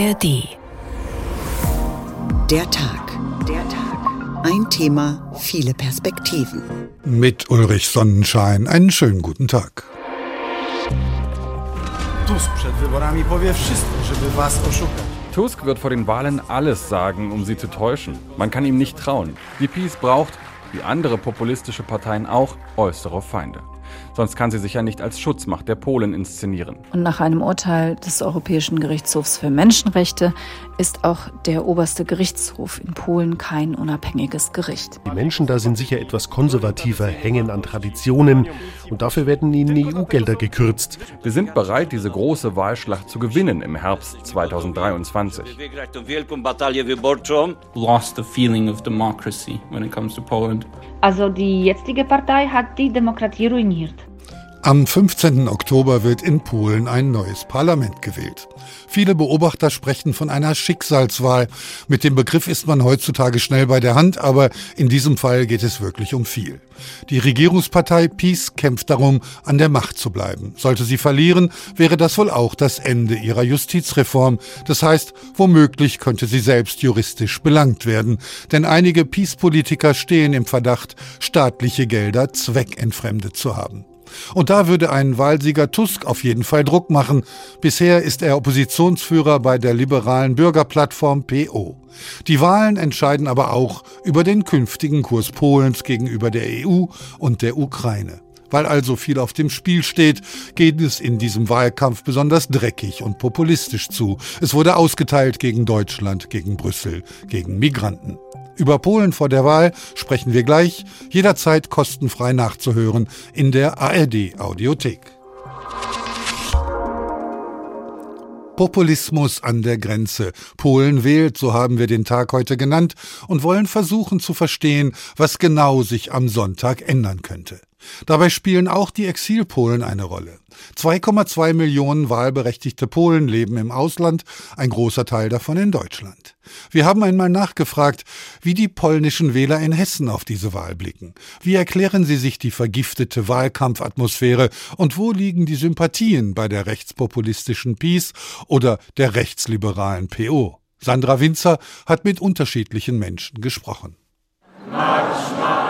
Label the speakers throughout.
Speaker 1: ARD.
Speaker 2: Der Tag. Der Tag. Ein Thema, viele Perspektiven.
Speaker 3: Mit Ulrich Sonnenschein. Einen schönen guten Tag.
Speaker 4: Tusk przed wyborami powie wszystko, żeby was oszukać.
Speaker 5: Tusk wird vor den Wahlen alles sagen, um sie zu täuschen. Man kann ihm nicht trauen. Die Peace braucht, wie andere populistische Parteien auch, äußere Feinde. Sonst kann sie sich ja nicht als Schutzmacht der Polen inszenieren.
Speaker 6: Und nach einem Urteil des Europäischen Gerichtshofs für Menschenrechte ist auch der oberste Gerichtshof in Polen kein unabhängiges Gericht.
Speaker 7: Die Menschen da sind sicher etwas konservativer, hängen an Traditionen und dafür werden ihnen EU-Gelder gekürzt.
Speaker 5: Wir sind bereit, diese große Wahlschlacht zu gewinnen im Herbst 2023.
Speaker 8: Lost the feeling of democracy when it comes to Poland.
Speaker 9: Also die jetzige Partei hat die Demokratie ruiniert.
Speaker 3: Am 15. Oktober wird in Polen ein neues Parlament gewählt. Viele Beobachter sprechen von einer Schicksalswahl. Mit dem Begriff ist man heutzutage schnell bei der Hand, aber in diesem Fall geht es wirklich um viel. Die Regierungspartei PiS kämpft darum, an der Macht zu bleiben. Sollte sie verlieren, wäre das wohl auch das Ende ihrer Justizreform. Das heißt, womöglich könnte sie selbst juristisch belangt werden. Denn einige PiS-Politiker stehen im Verdacht, staatliche Gelder zweckentfremdet zu haben. Und da würde ein Wahlsieger Tusk auf jeden Fall Druck machen. Bisher ist er Oppositionsführer bei der liberalen Bürgerplattform PO. Die Wahlen entscheiden aber auch über den künftigen Kurs Polens gegenüber der EU und der Ukraine. Weil also viel auf dem Spiel steht, geht es in diesem Wahlkampf besonders dreckig und populistisch zu. Es wurde ausgeteilt gegen Deutschland, gegen Brüssel, gegen Migranten. Über Polen vor der Wahl sprechen wir gleich, jederzeit kostenfrei nachzuhören in der ARD Audiothek. Populismus an der Grenze. Polen wählt, so haben wir den Tag heute genannt, und wollen versuchen zu verstehen, was genau sich am Sonntag ändern könnte. Dabei spielen auch die Exilpolen eine Rolle. 2,2 Millionen wahlberechtigte Polen leben im Ausland, ein großer Teil davon in Deutschland. Wir haben einmal nachgefragt, wie die polnischen Wähler in Hessen auf diese Wahl blicken. Wie erklären sie sich die vergiftete Wahlkampfatmosphäre und wo liegen die Sympathien bei der rechtspopulistischen PiS oder der rechtsliberalen PO? Sandra Winzer hat mit unterschiedlichen Menschen gesprochen.
Speaker 10: Marsch, Marsch.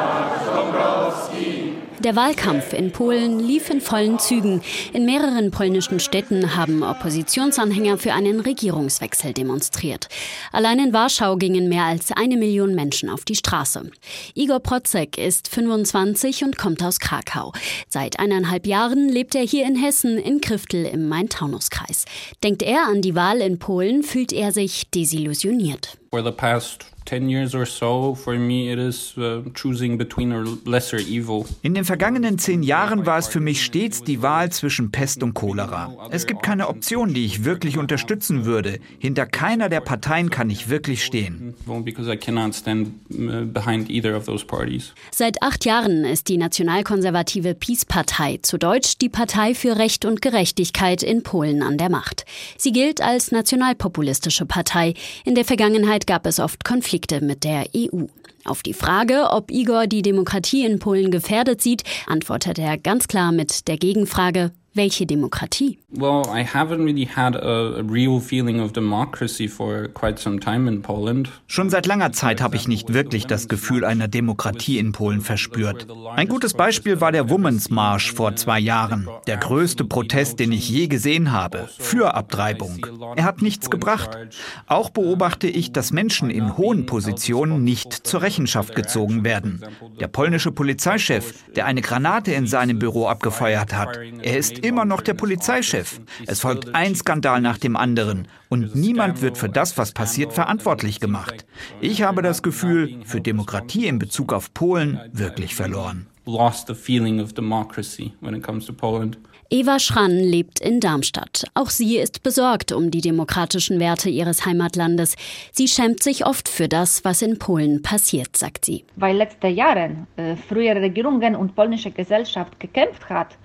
Speaker 10: Der Wahlkampf in Polen lief in vollen Zügen. In mehreren polnischen Städten haben Oppositionsanhänger für einen Regierungswechsel demonstriert. Allein in Warschau gingen mehr als eine Million Menschen auf die Straße. Igor Protzek ist 25 und kommt aus Krakau. Seit eineinhalb Jahren lebt er hier in Hessen in Kriftel im Main-Taunus-Kreis. Denkt er an die Wahl in Polen, fühlt er sich desillusioniert.
Speaker 8: For the past 10 years or so, for me it is uh, choosing between a lesser evil.
Speaker 11: In den vergangenen zehn Jahren war es für mich stets die Wahl zwischen Pest und Cholera. Es gibt keine Option, die ich wirklich unterstützen würde. Hinter keiner der Parteien kann ich wirklich stehen.
Speaker 8: Because I cannot stand uh, behind either of those parties.
Speaker 10: Seit acht Jahren ist die nationalkonservative PiS-Partei, zu Deutsch die Partei für Recht und Gerechtigkeit in Polen an der Macht. Sie gilt als nationalpopulistische Partei. In der Vergangenheit gab es oft Konflikte Konflikte mit der EU. Auf die Frage, ob Igor die Demokratie in Polen gefährdet sieht, antwortet er ganz klar mit der Gegenfrage, welche Demokratie?
Speaker 8: Well, I haven't really had a, real feeling of democracy for quite some time in Poland.
Speaker 11: Schon seit langer Zeit habe ich nicht wirklich das Gefühl einer Demokratie in Polen verspürt. Ein gutes Beispiel war der Women's March vor zwei Jahren. Der größte Protest, den ich je gesehen habe. Für Abtreibung. Er hat nichts gebracht. Auch beobachte ich, dass Menschen in hohen Positionen nicht zur Rechenschaft gezogen werden. Der polnische Polizeichef, der eine Granate in seinem Büro abgefeuert hat. Er ist immer noch der Polizeichef. Es folgt ein Skandal nach dem anderen und niemand wird für das, was passiert, verantwortlich gemacht. Ich habe das Gefühl, für Demokratie in Bezug auf Polen wirklich verloren.
Speaker 10: Eva Schrann lebt in Darmstadt. Auch sie ist besorgt um die demokratischen Werte ihres Heimatlandes. Sie schämt sich oft für das, was in Polen passiert, sagt sie.
Speaker 9: Weil letzte Jahre äh, frühere Regierungen und polnische Gesellschaft gekämpft hat,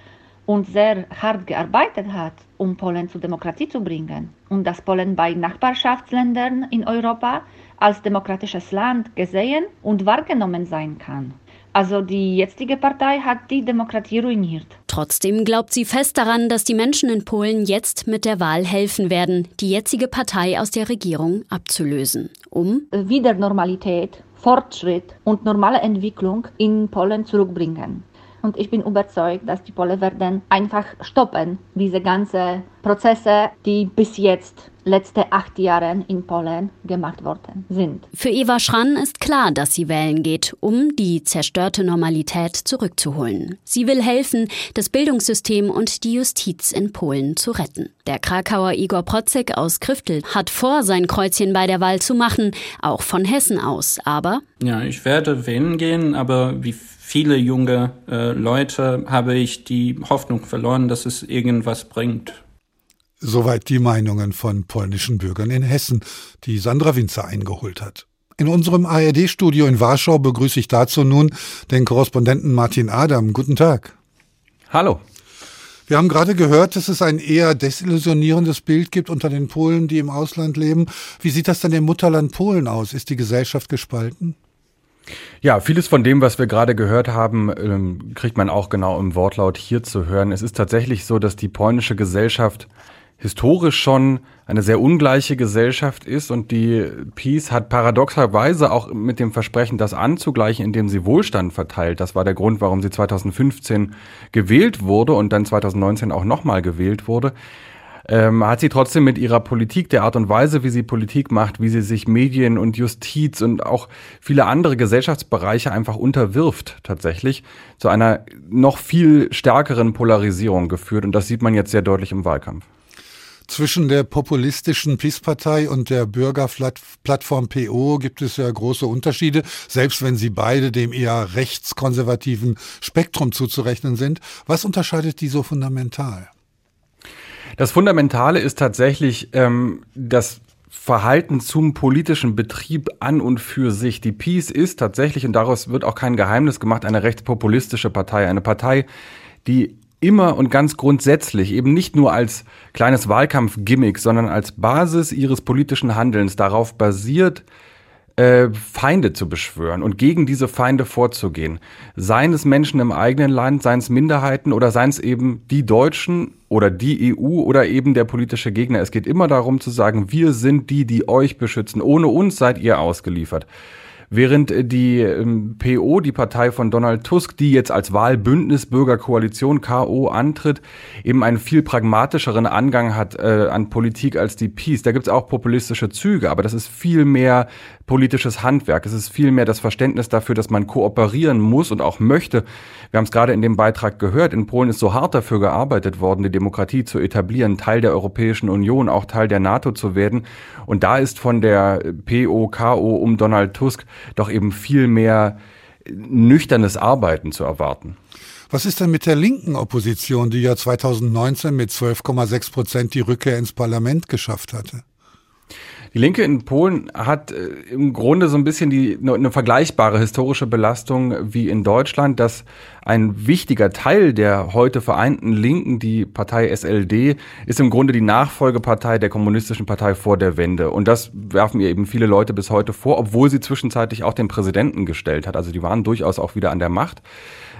Speaker 9: und sehr hart gearbeitet hat, um Polen zur Demokratie zu bringen und dass Polen bei Nachbarschaftsländern in Europa als demokratisches Land gesehen und wahrgenommen sein kann. Also die jetzige Partei hat die Demokratie ruiniert.
Speaker 10: Trotzdem glaubt sie fest daran, dass die Menschen in Polen jetzt mit der Wahl helfen werden, die jetzige Partei aus der Regierung abzulösen, um
Speaker 9: wieder Normalität, Fortschritt und normale Entwicklung in Polen zurückbringen. Und ich bin überzeugt, dass die Polen werden einfach stoppen, diese ganzen Prozesse, die bis jetzt letzte acht Jahre in Polen gemacht worden sind.
Speaker 10: Für Eva Schrann ist klar, dass sie wählen geht, um die zerstörte Normalität zurückzuholen. Sie will helfen, das Bildungssystem und die Justiz in Polen zu retten. Der Krakauer Igor Protzek aus Kriftel hat vor, sein Kreuzchen bei der Wahl zu machen, auch von Hessen aus. Aber
Speaker 8: ja, ich werde wählen gehen, aber wie viele junge äh, Leute habe ich die Hoffnung verloren, dass es irgendwas bringt.
Speaker 3: Soweit die Meinungen von polnischen Bürgern in Hessen, die Sandra Winzer eingeholt hat. In unserem ARD-Studio in Warschau begrüße ich dazu nun den Korrespondenten Martin Adam. Guten Tag.
Speaker 5: Hallo.
Speaker 3: Wir haben gerade gehört, dass es ein eher desillusionierendes Bild gibt unter den Polen, die im Ausland leben. Wie sieht das denn im Mutterland Polen aus? Ist die Gesellschaft gespalten?
Speaker 5: Ja, vieles von dem, was wir gerade gehört haben, ähm, kriegt man auch genau im Wortlaut hier zu hören. Es ist tatsächlich so, dass die polnische Gesellschaft historisch schon eine sehr ungleiche Gesellschaft ist und die Peace hat paradoxerweise auch mit dem Versprechen, das anzugleichen, indem sie Wohlstand verteilt. Das war der Grund, warum sie 2015 gewählt wurde und dann 2019 auch nochmal gewählt wurde ähm, hat sie trotzdem mit ihrer Politik, der Art und Weise, wie sie Politik macht, wie sie sich Medien und Justiz und auch viele andere Gesellschaftsbereiche einfach unterwirft, tatsächlich zu einer noch viel stärkeren Polarisierung geführt. Und das sieht man jetzt sehr deutlich im Wahlkampf.
Speaker 3: Zwischen der populistischen PiS-Partei und der Bürgerplattform PO gibt es ja große Unterschiede, selbst wenn sie beide dem eher rechtskonservativen Spektrum zuzurechnen sind. Was unterscheidet die so fundamental?
Speaker 5: Das Fundamentale ist tatsächlich ähm, das Verhalten zum politischen Betrieb an und für sich. Die Peace ist tatsächlich, und daraus wird auch kein Geheimnis gemacht, eine rechtspopulistische Partei. Eine Partei, die immer und ganz grundsätzlich eben nicht nur als kleines Wahlkampfgimmick, sondern als Basis ihres politischen Handelns darauf basiert, äh, Feinde zu beschwören und gegen diese Feinde vorzugehen. Seien es Menschen im eigenen Land, seien es Minderheiten oder seien es eben die Deutschen oder die EU oder eben der politische Gegner. Es geht immer darum zu sagen, wir sind die, die euch beschützen. Ohne uns seid ihr ausgeliefert. Während die ähm, PO, die Partei von Donald Tusk, die jetzt als Wahlbündnis Bürgerkoalition KO antritt, eben einen viel pragmatischeren Angang hat äh, an Politik als die Peace. Da gibt es auch populistische Züge, aber das ist viel mehr politisches Handwerk. Es ist vielmehr das Verständnis dafür, dass man kooperieren muss und auch möchte. Wir haben es gerade in dem Beitrag gehört. In Polen ist so hart dafür gearbeitet worden, die Demokratie zu etablieren, Teil der Europäischen Union, auch Teil der NATO zu werden. Und da ist von der POKO um Donald Tusk doch eben viel mehr nüchternes Arbeiten zu erwarten.
Speaker 3: Was ist denn mit der linken Opposition, die ja 2019 mit 12,6 Prozent die Rückkehr ins Parlament geschafft hatte?
Speaker 5: Die Linke in Polen hat äh, im Grunde so ein bisschen die, eine vergleichbare historische Belastung wie in Deutschland, dass ein wichtiger Teil der heute vereinten Linken, die Partei SLD, ist im Grunde die Nachfolgepartei der kommunistischen Partei vor der Wende. Und das werfen ihr eben viele Leute bis heute vor, obwohl sie zwischenzeitlich auch den Präsidenten gestellt hat. Also die waren durchaus auch wieder an der Macht.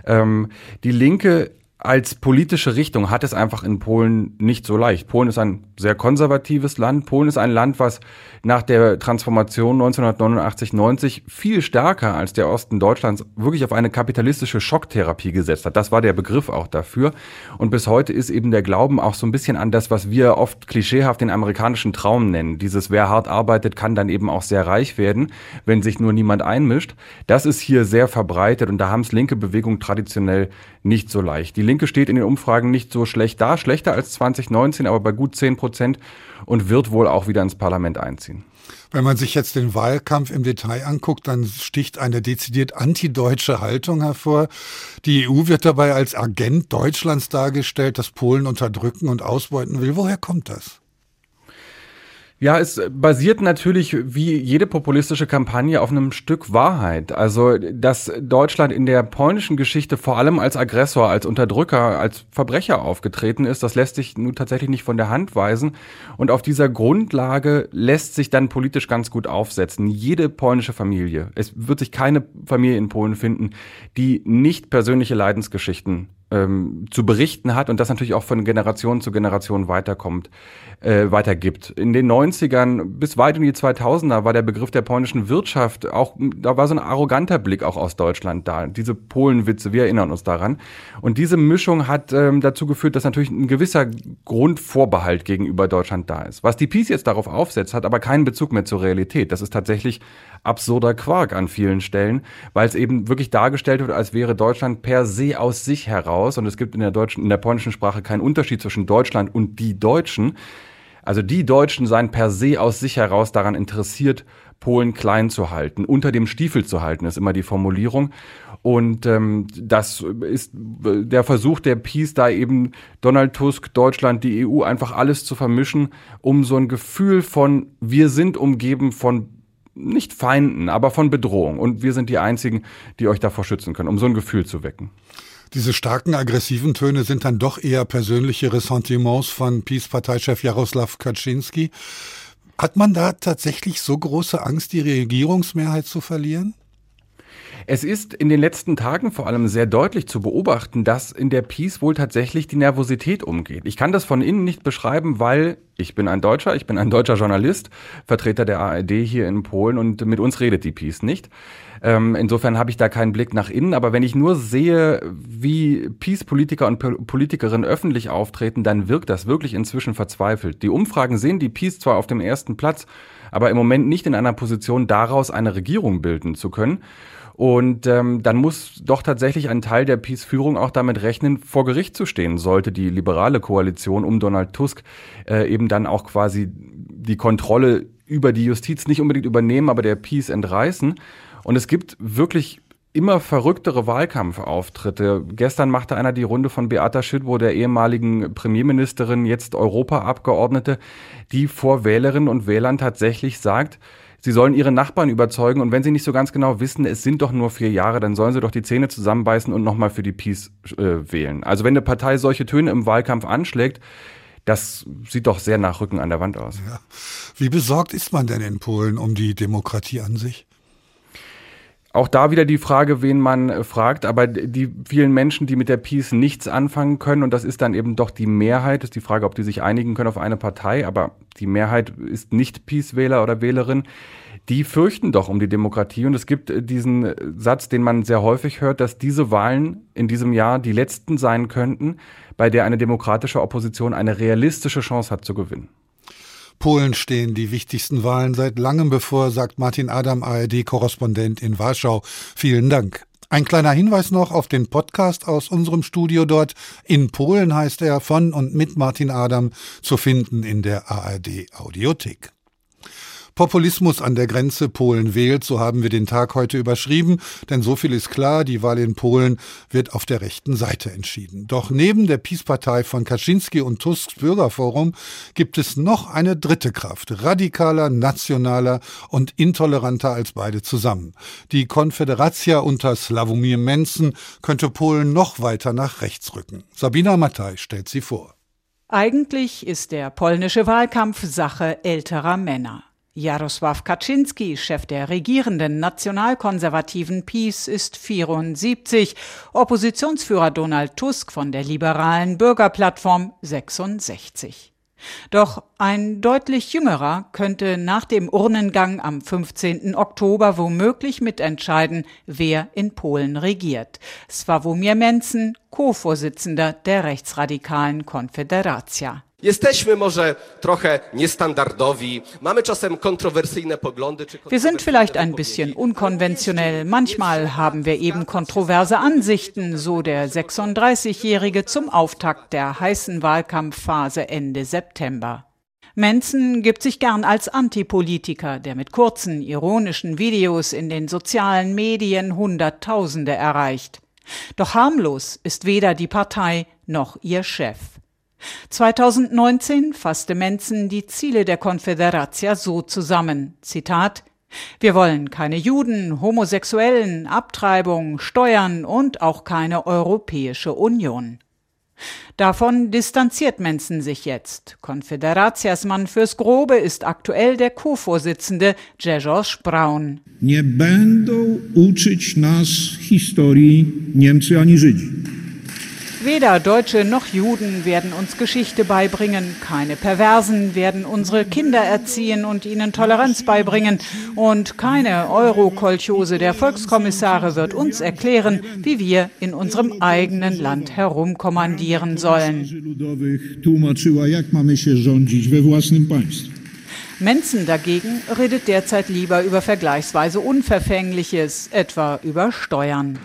Speaker 5: Ähm, die Linke als politische Richtung hat es einfach in Polen nicht so leicht. Polen ist ein sehr konservatives Land. Polen ist ein Land, was nach der Transformation 1989-90 viel stärker als der Osten Deutschlands wirklich auf eine kapitalistische Schocktherapie gesetzt hat. Das war der Begriff auch dafür. Und bis heute ist eben der Glauben auch so ein bisschen an das, was wir oft klischeehaft den amerikanischen Traum nennen. Dieses, wer hart arbeitet, kann dann eben auch sehr reich werden, wenn sich nur niemand einmischt. Das ist hier sehr verbreitet und da haben es linke Bewegungen traditionell nicht so leicht. Die Linke steht in den Umfragen nicht so schlecht da, schlechter als 2019, aber bei gut 10 Prozent und wird wohl auch wieder ins Parlament einziehen.
Speaker 3: Wenn man sich jetzt den Wahlkampf im Detail anguckt, dann sticht eine dezidiert antideutsche Haltung hervor. Die EU wird dabei als Agent Deutschlands dargestellt, das Polen unterdrücken und ausbeuten will. Woher kommt das?
Speaker 5: Ja, es basiert natürlich wie jede populistische Kampagne auf einem Stück Wahrheit. Also, dass Deutschland in der polnischen Geschichte vor allem als Aggressor, als Unterdrücker, als Verbrecher aufgetreten ist, das lässt sich nun tatsächlich nicht von der Hand weisen. Und auf dieser Grundlage lässt sich dann politisch ganz gut aufsetzen. Jede polnische Familie, es wird sich keine Familie in Polen finden, die nicht persönliche Leidensgeschichten ähm, zu berichten hat und das natürlich auch von Generation zu Generation weiterkommt, äh, weitergibt. In den 90ern bis weit in die 2000er war der Begriff der polnischen Wirtschaft auch, da war so ein arroganter Blick auch aus Deutschland da. Diese Polenwitze, wir erinnern uns daran. Und diese Mischung hat ähm, dazu geführt, dass natürlich ein gewisser Grundvorbehalt gegenüber Deutschland da ist. Was die Peace jetzt darauf aufsetzt, hat aber keinen Bezug mehr zur Realität. Das ist tatsächlich absurder Quark an vielen Stellen, weil es eben wirklich dargestellt wird, als wäre Deutschland per se aus sich heraus und es gibt in der deutschen, in der polnischen Sprache keinen Unterschied zwischen Deutschland und die Deutschen. Also die Deutschen seien per se aus sich heraus daran interessiert, Polen klein zu halten, unter dem Stiefel zu halten, ist immer die Formulierung. Und ähm, das ist der Versuch der Peace, da eben Donald Tusk, Deutschland, die EU einfach alles zu vermischen, um so ein Gefühl von wir sind umgeben von nicht Feinden, aber von Bedrohung. Und wir sind die Einzigen, die euch davor schützen können, um so ein Gefühl zu wecken.
Speaker 3: Diese starken aggressiven Töne sind dann doch eher persönliche Ressentiments von Peace-Parteichef Jaroslav Kaczynski. Hat man da tatsächlich so große Angst, die Regierungsmehrheit zu verlieren?
Speaker 5: Es ist in den letzten Tagen vor allem sehr deutlich zu beobachten, dass in der Peace wohl tatsächlich die Nervosität umgeht. Ich kann das von innen nicht beschreiben, weil ich bin ein Deutscher, ich bin ein deutscher Journalist, Vertreter der ARD hier in Polen und mit uns redet die Peace nicht. Ähm, insofern habe ich da keinen Blick nach innen, aber wenn ich nur sehe, wie Peace-Politiker und Politikerinnen öffentlich auftreten, dann wirkt das wirklich inzwischen verzweifelt. Die Umfragen sehen die Peace zwar auf dem ersten Platz, aber im Moment nicht in einer Position, daraus eine Regierung bilden zu können. Und ähm, dann muss doch tatsächlich ein Teil der Peace-Führung auch damit rechnen, vor Gericht zu stehen, sollte die liberale Koalition um Donald Tusk äh, eben dann auch quasi die Kontrolle über die Justiz nicht unbedingt übernehmen, aber der Peace entreißen. Und es gibt wirklich immer verrücktere Wahlkampfauftritte. Gestern machte einer die Runde von Beata Schüttwo, der ehemaligen Premierministerin, jetzt Europaabgeordnete, die vor Wählerinnen und Wählern tatsächlich sagt, Sie sollen ihre Nachbarn überzeugen und wenn sie nicht so ganz genau wissen, es sind doch nur vier Jahre, dann sollen sie doch die Zähne zusammenbeißen und nochmal für die Peace äh, wählen. Also wenn eine Partei solche Töne im Wahlkampf anschlägt, das sieht doch sehr nach Rücken an der Wand aus. Ja.
Speaker 3: Wie besorgt ist man denn in Polen um die Demokratie an sich?
Speaker 5: Auch da wieder die Frage, wen man äh, fragt, aber die vielen Menschen, die mit der Peace nichts anfangen können, und das ist dann eben doch die Mehrheit, ist die Frage, ob die sich einigen können auf eine Partei, aber die Mehrheit ist nicht Peace-Wähler oder Wählerin, die fürchten doch um die Demokratie. Und es gibt äh, diesen äh, Satz, den man sehr häufig hört, dass diese Wahlen in diesem Jahr die letzten sein könnten, bei der eine demokratische Opposition eine realistische Chance hat zu gewinnen.
Speaker 3: Polen stehen die wichtigsten Wahlen seit langem bevor, sagt Martin Adam, ARD-Korrespondent in Warschau. Vielen Dank. Ein kleiner Hinweis noch auf den Podcast aus unserem Studio dort. In Polen heißt er von und mit Martin Adam zu finden in der ARD Audiothek. Populismus an der Grenze Polen wählt, so haben wir den Tag heute überschrieben, denn so viel ist klar, die Wahl in Polen wird auf der rechten Seite entschieden. Doch neben der PiS-Partei von Kaczynski und Tusks Bürgerforum gibt es noch eine dritte Kraft, radikaler, nationaler und intoleranter als beide zusammen. Die Konfederacja unter Slavomir Menzen könnte Polen noch weiter nach rechts rücken. Sabina Mattei stellt sie vor.
Speaker 1: Eigentlich ist der polnische Wahlkampf Sache älterer Männer. Jarosław Kaczynski, Chef der regierenden nationalkonservativen PiS, ist 74, Oppositionsführer Donald Tusk von der liberalen Bürgerplattform 66. Doch ein deutlich jüngerer könnte nach dem Urnengang am 15. Oktober womöglich mitentscheiden, wer in Polen regiert. Swawomir Menzen, Co-Vorsitzender der rechtsradikalen Konfederacja.
Speaker 12: Jesteśmy może trochę niestandardowi, mamy czasem kontrowersyjne poglądy.
Speaker 1: Wir sind vielleicht ein bisschen unkonventionell. Manchmal haben wir eben kontroverse Ansichten, so der 36-Jährige zum Auftakt der heißen Wahlkampfphase Ende September. Menzen gibt sich gern als Antipolitiker, der mit kurzen, ironischen Videos in den sozialen Medien Hunderttausende erreicht. Doch harmlos ist weder die Partei noch ihr Chef. 2019 fasste Menzen die Ziele der Konföderatia so zusammen. Zitat wir wollen keine Juden, Homosexuellen, Abtreibung, Steuern und auch keine Europäische Union. Davon distanziert Menzen sich jetzt. Konföderatiasmann fürs Grobe ist aktuell der Co-Vorsitzende Grzegorz Braun. Nie będą uczyć nas historii Niemcy ani Żydzi. Weder Deutsche noch Juden werden uns Geschichte beibringen, keine Perversen werden unsere Kinder erziehen und ihnen Toleranz beibringen und keine Eurokolchose der Volkskommissare wird uns erklären, wie wir in unserem eigenen Land herumkommandieren sollen. Menzen dagegen redet derzeit lieber über vergleichsweise Unverfängliches, etwa über Steuern.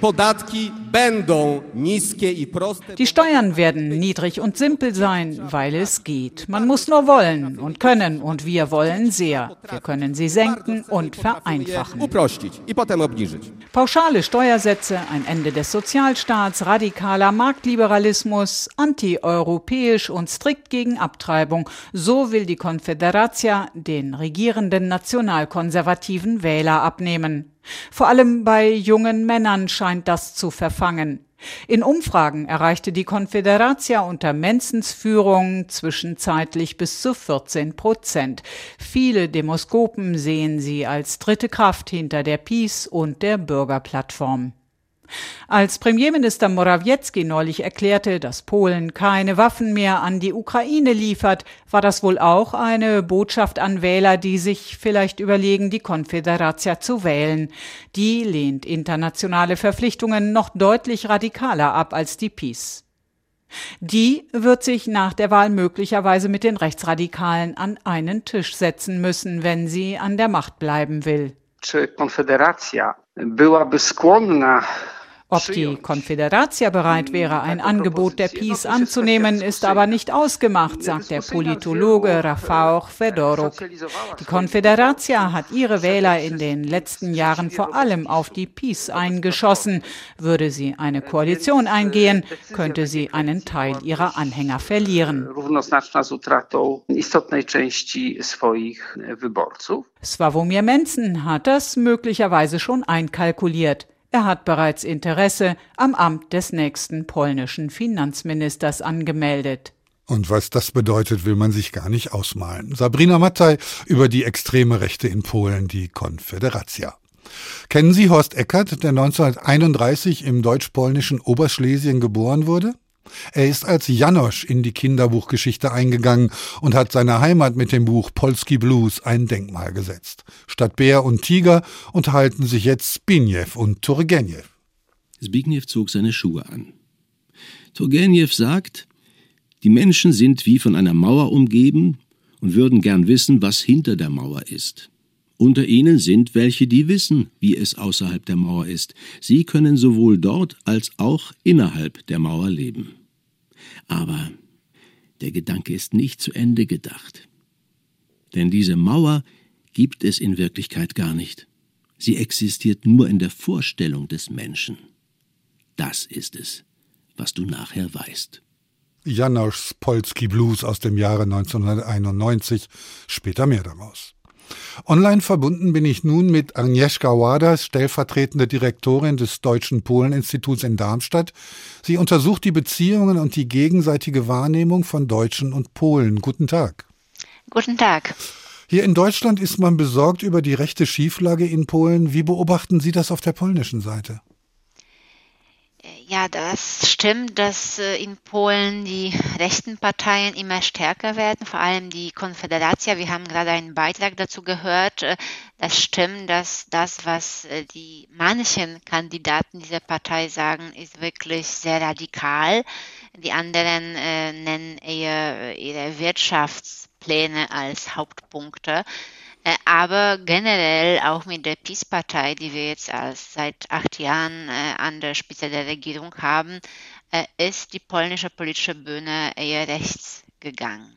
Speaker 1: Die Steuern werden niedrig und simpel sein, weil es geht. Man muss nur wollen und können und wir wollen sehr. Wir können sie senken und vereinfachen. Pauschale Steuersätze, ein Ende des Sozialstaats, radikaler Marktliberalismus, antieuropäisch und strikt gegen Abtreibung, so will die Konföderatia den regierenden nationalkonservativen Wähler abnehmen. Vor allem bei jungen Männern scheint das zu verfangen. In Umfragen erreichte die Konföderatia unter Menzens Führung zwischenzeitlich bis zu 14 Prozent. Viele Demoskopen sehen sie als dritte Kraft hinter der Peace und der Bürgerplattform. Als Premierminister Morawiecki neulich erklärte, dass Polen keine Waffen mehr an die Ukraine liefert, war das wohl auch eine Botschaft an Wähler, die sich vielleicht überlegen, die Konföderatia zu wählen. Die lehnt internationale Verpflichtungen noch deutlich radikaler ab als die PiS. Die wird sich nach der Wahl möglicherweise mit den Rechtsradikalen an einen Tisch setzen müssen, wenn sie an der Macht bleiben will. Czy Konfederacja byłaby skłonna ob die Konföderatia bereit wäre, ein Angebot der Peace anzunehmen, ist aber nicht ausgemacht, sagt der Politologe Rafał Fedoruk. Die Konföderatia hat ihre Wähler in den letzten Jahren vor allem auf die Peace eingeschossen. Würde sie eine Koalition eingehen, könnte sie einen Teil ihrer Anhänger verlieren. Sławomir Menzen hat das möglicherweise schon einkalkuliert. Er hat bereits Interesse am Amt des nächsten polnischen Finanzministers angemeldet.
Speaker 3: Und was das bedeutet, will man sich gar nicht ausmalen. Sabrina Mattei über die extreme Rechte in Polen, die Konföderatia. Kennen Sie Horst Eckert, der 1931 im deutsch-polnischen Oberschlesien geboren wurde? Er ist als Janosch in die Kinderbuchgeschichte eingegangen und hat seiner Heimat mit dem Buch Polski Blues ein Denkmal gesetzt. Statt Bär und Tiger unterhalten sich jetzt Zbigniew und Turgenew.
Speaker 13: Zbigniew zog seine Schuhe an. Turgenew sagt, die Menschen sind wie von einer Mauer umgeben und würden gern wissen, was hinter der Mauer ist. Unter ihnen sind welche, die wissen, wie es außerhalb der Mauer ist. Sie können sowohl dort als auch innerhalb der Mauer leben. Aber der Gedanke ist nicht zu Ende gedacht. Denn diese Mauer gibt es in Wirklichkeit gar nicht. Sie existiert nur in der Vorstellung des Menschen. Das ist es, was du nachher weißt.
Speaker 3: Janoschs Polski Blues aus dem Jahre 1991, später mehr daraus. Online verbunden bin ich nun mit Agnieszka Ładas, stellvertretende Direktorin des Deutschen Polen-Instituts in Darmstadt. Sie untersucht die Beziehungen und die gegenseitige Wahrnehmung von Deutschen und Polen. Guten Tag.
Speaker 14: Guten Tag.
Speaker 3: Hier in Deutschland ist man besorgt über die rechte Schieflage in Polen. Wie beobachten Sie das auf der polnischen Seite?
Speaker 14: Ja, das stimmt, dass äh, in Polen die rechten Parteien immer stärker werden, vor allem die Konföderatia. Wir haben gerade einen Beitrag dazu gehört. Äh, das stimmt, dass das, was äh, die manchen Kandidaten dieser Partei sagen, ist wirklich sehr radikal. Die anderen nennen eher ihre Wirtschaftspläne als Hauptpunkte. Äh, aber generell auch mit der PiS-Partei, die wir jetzt als seit acht Jahren äh, an der Spitze der Regierung haben, äh, ist die polnische politische Bühne eher rechts gegangen.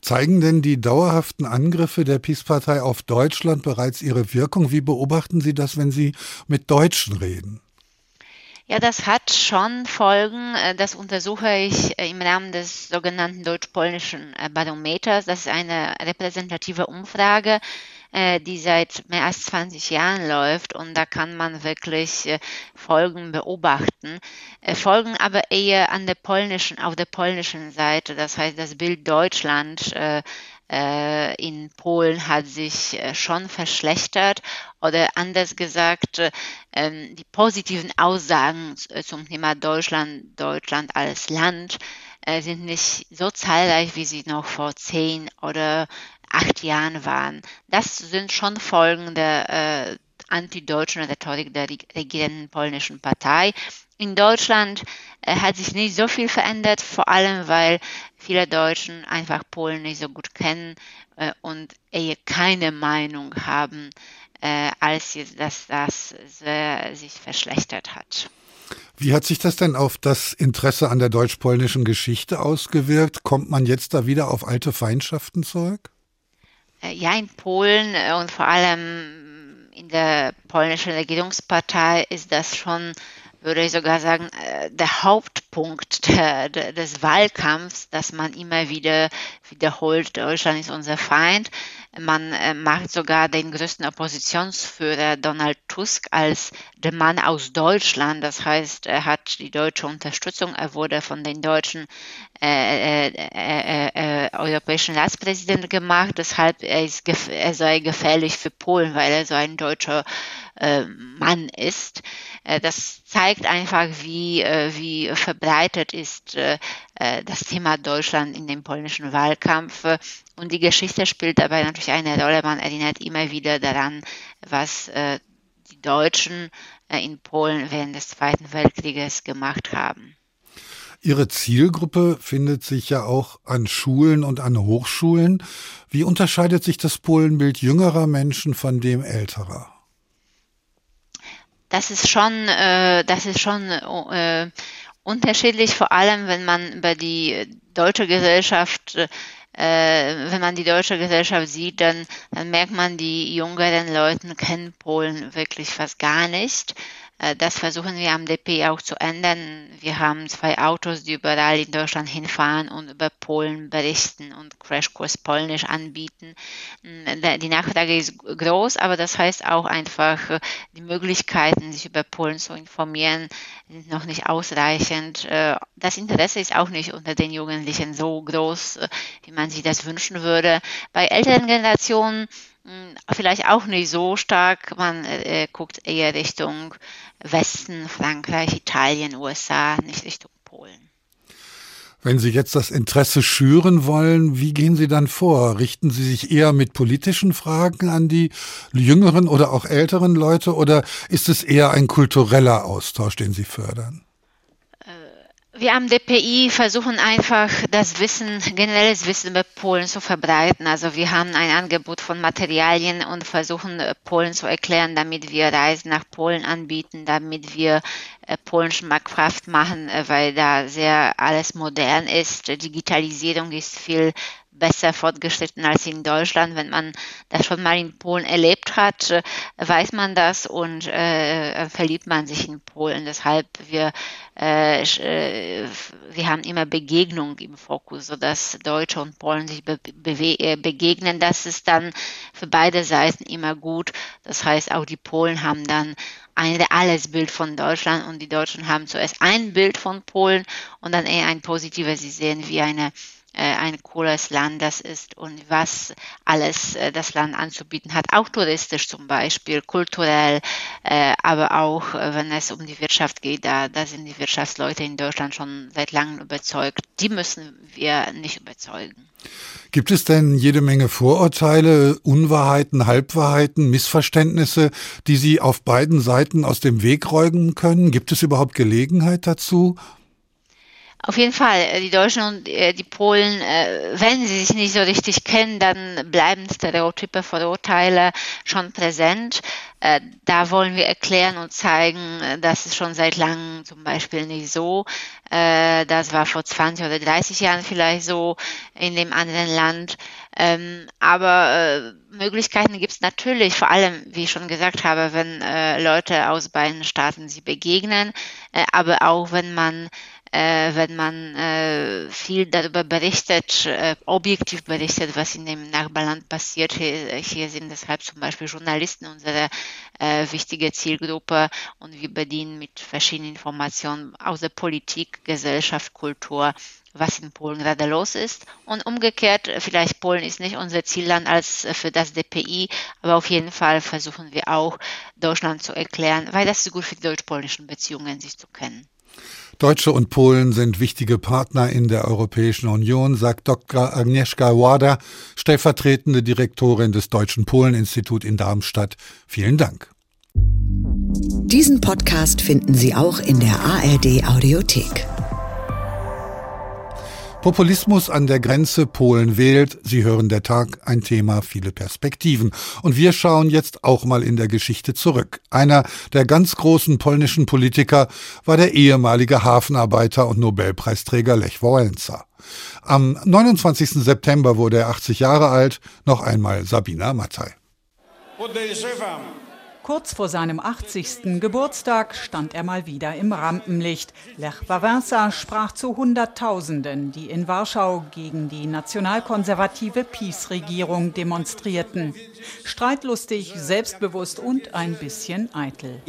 Speaker 3: Zeigen denn die dauerhaften Angriffe der PiS-Partei auf Deutschland bereits ihre Wirkung? Wie beobachten Sie das, wenn Sie mit Deutschen reden?
Speaker 14: Ja, das hat schon Folgen. Äh, das untersuche ich äh, im Rahmen des sogenannten deutsch-polnischen äh, Barometers. Das ist eine repräsentative Umfrage, die seit mehr als 20 Jahren läuft und da kann man wirklich Folgen beobachten. Folgen aber eher an der polnischen, auf der polnischen Seite. Das heißt, das Bild Deutschland in Polen hat sich äh, schon verschlechtert oder anders gesagt, äh, ähm, die positiven Aussagen zum Thema Deutschland, Deutschland als Land sind nicht so zahlreich, wie sie noch vor zehn oder acht Jahren waren. Das sind schon Folgen der äh, antideutschen Rhetorik der regierenden polnischen Partei. In Deutschland äh, hat sich nicht so viel verändert, vor allem weil viele Deutschen einfach Polen nicht so gut kennen äh, und eher keine Meinung haben, äh, als jetzt, dass das sehr, sich verschlechtert hat.
Speaker 3: Wie hat sich das denn auf das Interesse an der deutsch-polnischen Geschichte ausgewirkt? Kommt man jetzt da wieder auf alte Feindschaften zurück?
Speaker 14: Äh, ja, in Polen äh, und vor allem in der polnischen Regierungspartei ist das schon würde ich sogar sagen, äh, der Hauptpunkt des Wahlkampfs, dass man immer wieder wiederholt, Deutschland ist unser Feind. Man äh, macht sogar den größten Oppositionsführer Donald Tusk als der Mann aus Deutschland. Das heißt, er hat die deutsche Unterstützung. Er wurde von den Deutschen äh, äh, äh, äh europäischen Ratspräsident gemacht. Deshalb er, ist, er sei gefährlich für Polen, weil er so ein deutscher äh, Mann ist. Äh, das zeigt einfach, wie, äh, wie verbreitet ist das Thema Deutschland in dem polnischen Wahlkampf. Und die Geschichte spielt dabei natürlich eine Rolle. Man erinnert immer wieder daran, was die Deutschen in Polen während des Zweiten Weltkrieges gemacht haben.
Speaker 3: Ihre Zielgruppe findet sich ja auch an Schulen und an Hochschulen. Wie unterscheidet sich das Polenbild jüngerer Menschen von dem älterer?
Speaker 14: das ist schon, äh, das ist schon äh, unterschiedlich, vor allem wenn man über die deutsche Gesellschaft äh, wenn man die deutsche Gesellschaft sieht, dann, dann merkt man, die jüngeren Leute kennen Polen wirklich fast gar nicht. Äh, das versuchen wir am DP auch zu ändern. Wir haben zwei Autos, die überall in Deutschland hinfahren und über Polen berichten und Crashkurs Polnisch anbieten. Mm, die Nachfrage ist groß, aber das heißt auch einfach, äh, die Möglichkeiten, sich über Polen zu informieren, sind noch nicht ausreichend. Äh, das Interesse ist auch nicht unter den Jugendlichen so groß, wie man sich das wünschen würde. Bei älteren Generationen hm, vielleicht auch nicht so stark. Man äh, guckt eher Richtung Westen, Frankreich, Italien, USA, nicht Richtung Polen.
Speaker 3: Wenn Sie jetzt das Interesse schüren wollen, wie gehen Sie dann vor? Richten Sie sich eher mit politischen Fragen an die jüngeren oder auch älteren Leute oder ist es eher ein kultureller Austausch, den Sie fördern?
Speaker 14: Wir am DPI versuchen einfach das Wissen, generelles Wissen über Polen zu verbreiten. Also wir haben ein Angebot von Materialien und versuchen äh, Polen zu erklären, damit wir Reisen nach Polen anbieten, damit wir äh, Polen schmackhaft machen, äh, weil da sehr alles modern ist. Digitalisierung ist viel besser fortgeschritten als in Deutschland. Wenn man das schon mal in Polen erlebt hat, äh, weiß man das und äh, verliebt man sich in Polen. Deshalb wir äh, äh, wir haben immer Begegnung im Fokus, sodass Deutsche und Polen sich be be begegnen. Das ist dann für beide Seiten immer gut. Das heißt, auch die Polen haben dann ein reales Bild von Deutschland und die Deutschen haben zuerst ein Bild von Polen und dann eher ein positives. Sie sehen wie eine äh, ein cooles Land das ist und was alles äh, das Land anzubieten hat, auch touristisch zum Beispiel, kulturell, äh, aber auch wenn es um die Wirtschaft geht, da, da sind die Wirtschaftsleute in Deutschland schon seit langem überzeugt. Die müssen wir nicht überzeugen.
Speaker 3: Gibt es denn jede Menge Vorurteile, Unwahrheiten, Halbwahrheiten, Missverständnisse, die Sie auf beiden Seiten aus dem Weg räumen können? Gibt es überhaupt Gelegenheit dazu?
Speaker 14: Auf jeden Fall, äh, die Deutschen und äh, die Polen, äh, wenn sie sich nicht so richtig kennen, dann bleiben Stereotype, Vorurteile schon präsent. Da wollen wir erklären und zeigen, das ist schon seit langem zum Beispiel nicht so. Das war vor 20 oder 30 Jahren vielleicht so in dem anderen Land. Ähm, aber Möglichkeiten gibt es natürlich, vor allem, wie ich schon gesagt habe, wenn Leute aus beiden Staaten sie begegnen, aber auch wenn man äh, wenn man äh, viel darüber berichtet, äh, objektiv berichtet, was in dem Nachbarland passiert. Hier, hier sind deshalb zum Beispiel Journalisten unsere äh, wichtige Zielgruppe und wir bedienen mit verschiedenen Informationen aus der Politik, Gesellschaft, Kultur, was in Polen gerade los ist. Und umgekehrt, vielleicht Polen ist nicht unser Zielland als für das DPI, aber auf jeden Fall versuchen wir auch Deutschland zu erklären, weil das ist gut für die deutsch-polnischen Beziehungen, sich zu kennen.
Speaker 3: Deutsche und Polen sind wichtige Partner in der Europäischen Union, sagt Dr. Agnieszka Wada, stellvertretende Direktorin des Deutschen Polen-Institut in Darmstadt. Vielen Dank.
Speaker 2: Diesen Podcast finden Sie auch in der ARD Audiothek.
Speaker 3: Populismus an der Grenze Polen wählt. Sie hören der Tag, ein Thema, viele Perspektiven. Und wir schauen jetzt auch mal in der Geschichte zurück. Einer der ganz großen polnischen Politiker war der ehemalige Hafenarbeiter und Nobelpreisträger Lech Wałęsa. Am 29. September wurde er 80 Jahre alt, noch einmal Sabina Mattei.
Speaker 1: Kurz vor seinem 80. Geburtstag stand er mal wieder im Rampenlicht. Lech Wałęsa sprach zu Hunderttausenden, die in Warschau gegen die nationalkonservative PiS-Regierung demonstrierten. Streitlustig, selbstbewusst und ein bisschen eitel.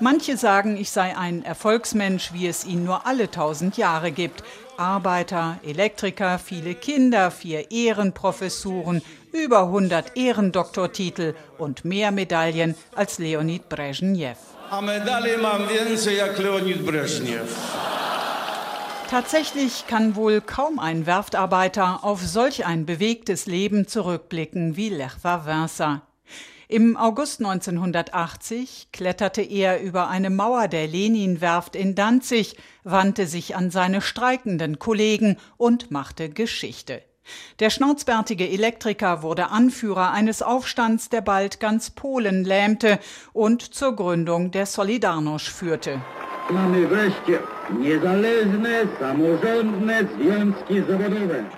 Speaker 1: Manche sagen, ich sei ein Erfolgsmensch, wie es ihn nur alle tausend Jahre gibt. Arbeiter, Elektriker, viele Kinder, vier Ehrenprofessuren, über 100 Ehrendoktortitel und mehr Medaillen als Leonid Brezhnev. Tatsächlich kann wohl kaum ein Werftarbeiter auf solch ein bewegtes Leben zurückblicken wie Lech Wałęsa. Im August 1980 kletterte er über eine Mauer der Leninwerft in Danzig, wandte sich an seine streikenden Kollegen und machte Geschichte. Der schnauzbärtige Elektriker wurde Anführer eines Aufstands, der bald ganz Polen lähmte und zur Gründung der Solidarność führte.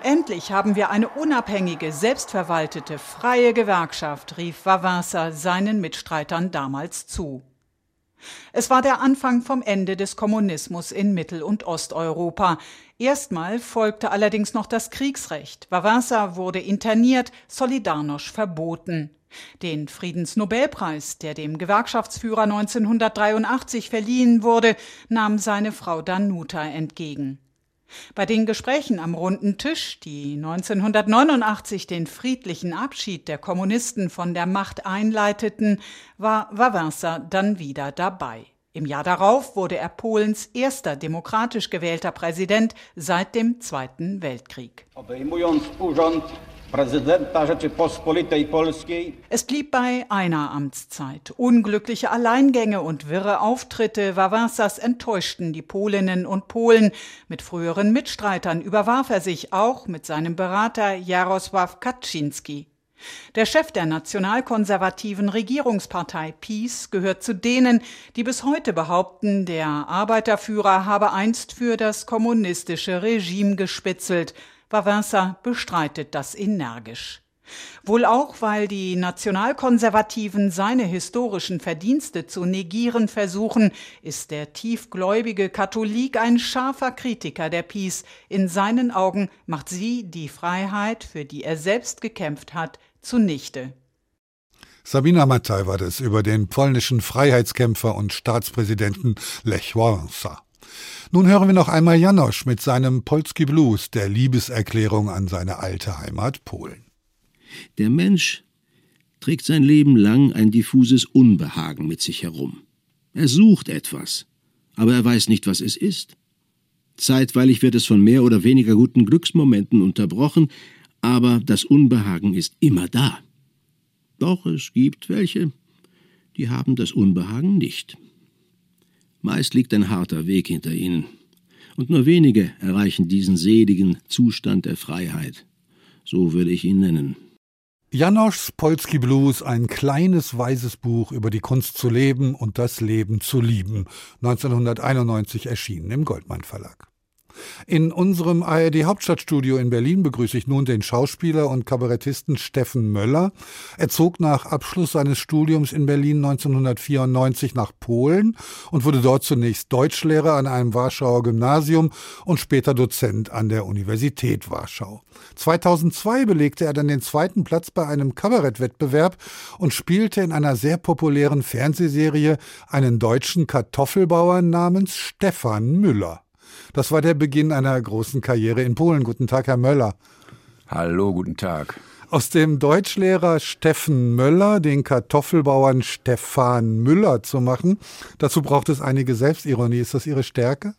Speaker 1: Endlich haben wir eine unabhängige, selbstverwaltete, freie Gewerkschaft, rief Wawasa seinen Mitstreitern damals zu. Es war der Anfang vom Ende des Kommunismus in Mittel- und Osteuropa. Erstmal folgte allerdings noch das Kriegsrecht. Wawasa wurde interniert, Solidarność verboten. Den Friedensnobelpreis, der dem Gewerkschaftsführer 1983 verliehen wurde, nahm seine Frau Danuta entgegen. Bei den Gesprächen am runden Tisch, die 1989 den friedlichen Abschied der Kommunisten von der Macht einleiteten, war Wałęsa dann wieder dabei. Im Jahr darauf wurde er Polens erster demokratisch gewählter Präsident seit dem Zweiten Weltkrieg. Es blieb bei einer Amtszeit. Unglückliche Alleingänge und wirre Auftritte Wałęsas enttäuschten die Polinnen und Polen. Mit früheren Mitstreitern überwarf er sich auch mit seinem Berater Jarosław Kaczynski. Der Chef der nationalkonservativen Regierungspartei PiS gehört zu denen, die bis heute behaupten, der Arbeiterführer habe einst für das kommunistische Regime gespitzelt. Wałęsa bestreitet das energisch. Wohl auch, weil die Nationalkonservativen seine historischen Verdienste zu negieren versuchen, ist der tiefgläubige Katholik ein scharfer Kritiker der Peace. In seinen Augen macht sie die Freiheit, für die er selbst gekämpft hat, zunichte.
Speaker 3: Sabina Mattei war das über den polnischen Freiheitskämpfer und Staatspräsidenten Lech Wałęsa. Nun hören wir noch einmal Janosch mit seinem Polski Blues, der Liebeserklärung an seine alte Heimat Polen.
Speaker 13: Der Mensch trägt sein Leben lang ein diffuses Unbehagen mit sich herum. Er sucht etwas, aber er weiß nicht, was es ist. Zeitweilig wird es von mehr oder weniger guten Glücksmomenten unterbrochen, aber das Unbehagen ist immer da. Doch es gibt welche, die haben das Unbehagen nicht. Meist liegt ein harter Weg hinter ihnen. Und nur wenige erreichen diesen seligen Zustand der Freiheit. So würde ich ihn nennen.
Speaker 3: Janosch Polski Blues, ein kleines weißes Buch über die Kunst zu leben und das Leben zu lieben, 1991 erschienen im Goldmann Verlag. In unserem ARD Hauptstadtstudio in Berlin begrüße ich nun den Schauspieler und Kabarettisten Steffen Möller. Er zog nach Abschluss seines Studiums in Berlin 1994 nach Polen und wurde dort zunächst Deutschlehrer an einem Warschauer Gymnasium und später Dozent an der Universität Warschau. 2002 belegte er dann den zweiten Platz bei einem Kabarettwettbewerb und spielte in einer sehr populären Fernsehserie einen deutschen Kartoffelbauern namens Stefan Müller. Das war der Beginn einer großen Karriere in Polen. Guten Tag, Herr Möller.
Speaker 15: Hallo, guten Tag.
Speaker 3: Aus dem Deutschlehrer Steffen Möller den Kartoffelbauern Stefan Müller zu machen, dazu braucht es einige Selbstironie. Ist das Ihre Stärke?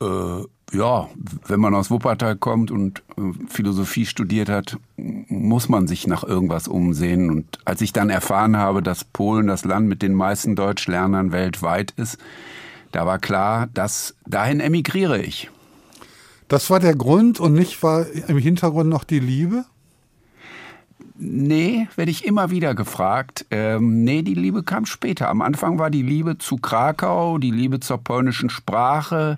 Speaker 15: Äh, ja, wenn man aus Wuppertal kommt und äh, Philosophie studiert hat, muss man sich nach irgendwas umsehen. Und als ich dann erfahren habe, dass Polen das Land mit den meisten Deutschlernern weltweit ist, da war klar, dass dahin emigriere ich.
Speaker 3: Das war der Grund und nicht war im Hintergrund noch die Liebe?
Speaker 15: Nee, werde ich immer wieder gefragt. Ähm, nee, die Liebe kam später. Am Anfang war die Liebe zu Krakau, die Liebe zur polnischen Sprache,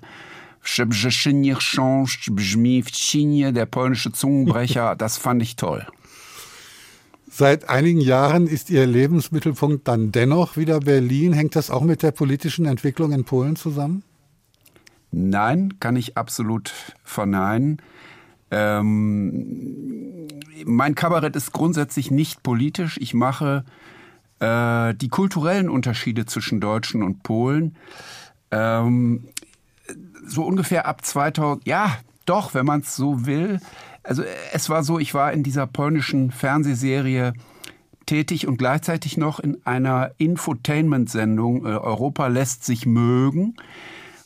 Speaker 15: der polnische Zungenbrecher, das fand ich toll.
Speaker 3: Seit einigen Jahren ist Ihr Lebensmittelpunkt dann dennoch wieder Berlin. Hängt das auch mit der politischen Entwicklung in Polen zusammen?
Speaker 15: Nein, kann ich absolut verneinen. Ähm, mein Kabarett ist grundsätzlich nicht politisch. Ich mache äh, die kulturellen Unterschiede zwischen Deutschen und Polen. Ähm, so ungefähr ab 2000, ja, doch, wenn man es so will, also es war so, ich war in dieser polnischen Fernsehserie tätig und gleichzeitig noch in einer Infotainment-Sendung äh, Europa lässt sich mögen.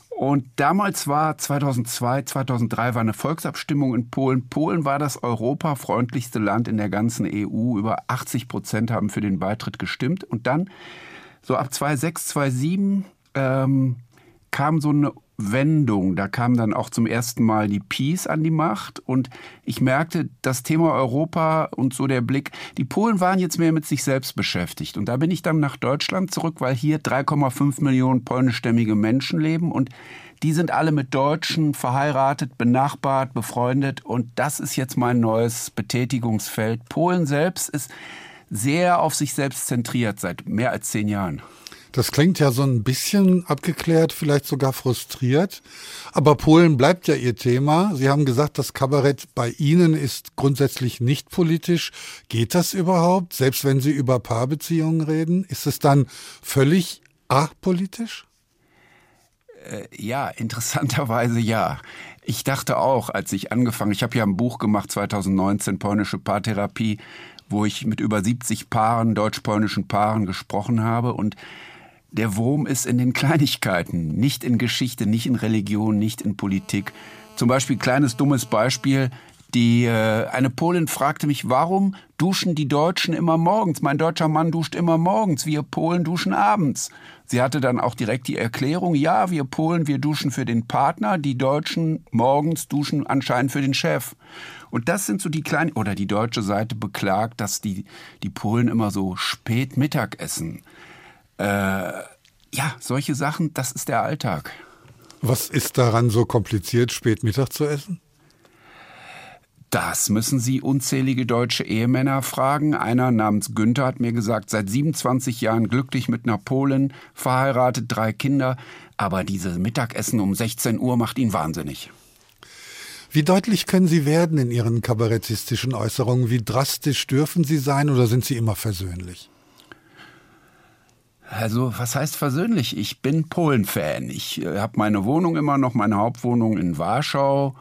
Speaker 15: Und damals war 2002, 2003 war eine Volksabstimmung in Polen. Polen war das europafreundlichste Land in der ganzen EU. Über 80 Prozent haben für den Beitritt gestimmt. Und dann, so ab 2006, 2007, ähm, kam so eine Wendung. Da kam dann auch zum ersten Mal die Peace an die Macht und ich merkte, das Thema Europa und so der Blick, die Polen waren jetzt mehr mit sich selbst beschäftigt und da bin ich dann nach Deutschland zurück, weil hier 3,5 Millionen polnischstämmige Menschen leben und die sind alle mit Deutschen verheiratet, benachbart, befreundet und das ist jetzt mein neues Betätigungsfeld. Polen selbst ist sehr auf sich selbst zentriert seit mehr als zehn Jahren.
Speaker 3: Das klingt ja so ein bisschen abgeklärt, vielleicht sogar frustriert. Aber Polen bleibt ja Ihr Thema. Sie haben gesagt, das Kabarett bei Ihnen ist grundsätzlich nicht politisch. Geht das überhaupt? Selbst wenn Sie über Paarbeziehungen reden, ist es dann völlig apolitisch?
Speaker 15: Äh, ja, interessanterweise ja. Ich dachte auch, als ich angefangen, ich habe ja ein Buch gemacht 2019, Polnische Paartherapie, wo ich mit über 70 Paaren, deutsch-polnischen Paaren gesprochen habe und der Wurm ist in den Kleinigkeiten, nicht in Geschichte, nicht in Religion, nicht in Politik. Zum Beispiel kleines dummes Beispiel. Die, äh, eine Polin fragte mich, warum duschen die Deutschen immer morgens? Mein deutscher Mann duscht immer morgens, wir Polen duschen abends. Sie hatte dann auch direkt die Erklärung, ja, wir Polen, wir duschen für den Partner, die Deutschen morgens duschen anscheinend für den Chef. Und das sind so die kleinen, oder die deutsche Seite beklagt, dass die, die Polen immer so spät Mittag essen. Äh, ja, solche Sachen, das ist der Alltag.
Speaker 3: Was ist daran so kompliziert, spät Mittag zu essen?
Speaker 15: Das müssen Sie unzählige deutsche Ehemänner fragen. Einer namens Günther hat mir gesagt, seit 27 Jahren glücklich mit einer Polin, verheiratet, drei Kinder. Aber dieses Mittagessen um 16 Uhr macht ihn wahnsinnig.
Speaker 3: Wie deutlich können Sie werden in Ihren kabarettistischen Äußerungen? Wie drastisch dürfen Sie sein oder sind Sie immer versöhnlich?
Speaker 15: Also, was heißt versöhnlich? Ich bin Polen-Fan. Ich äh, habe meine Wohnung immer noch, meine Hauptwohnung in Warschau.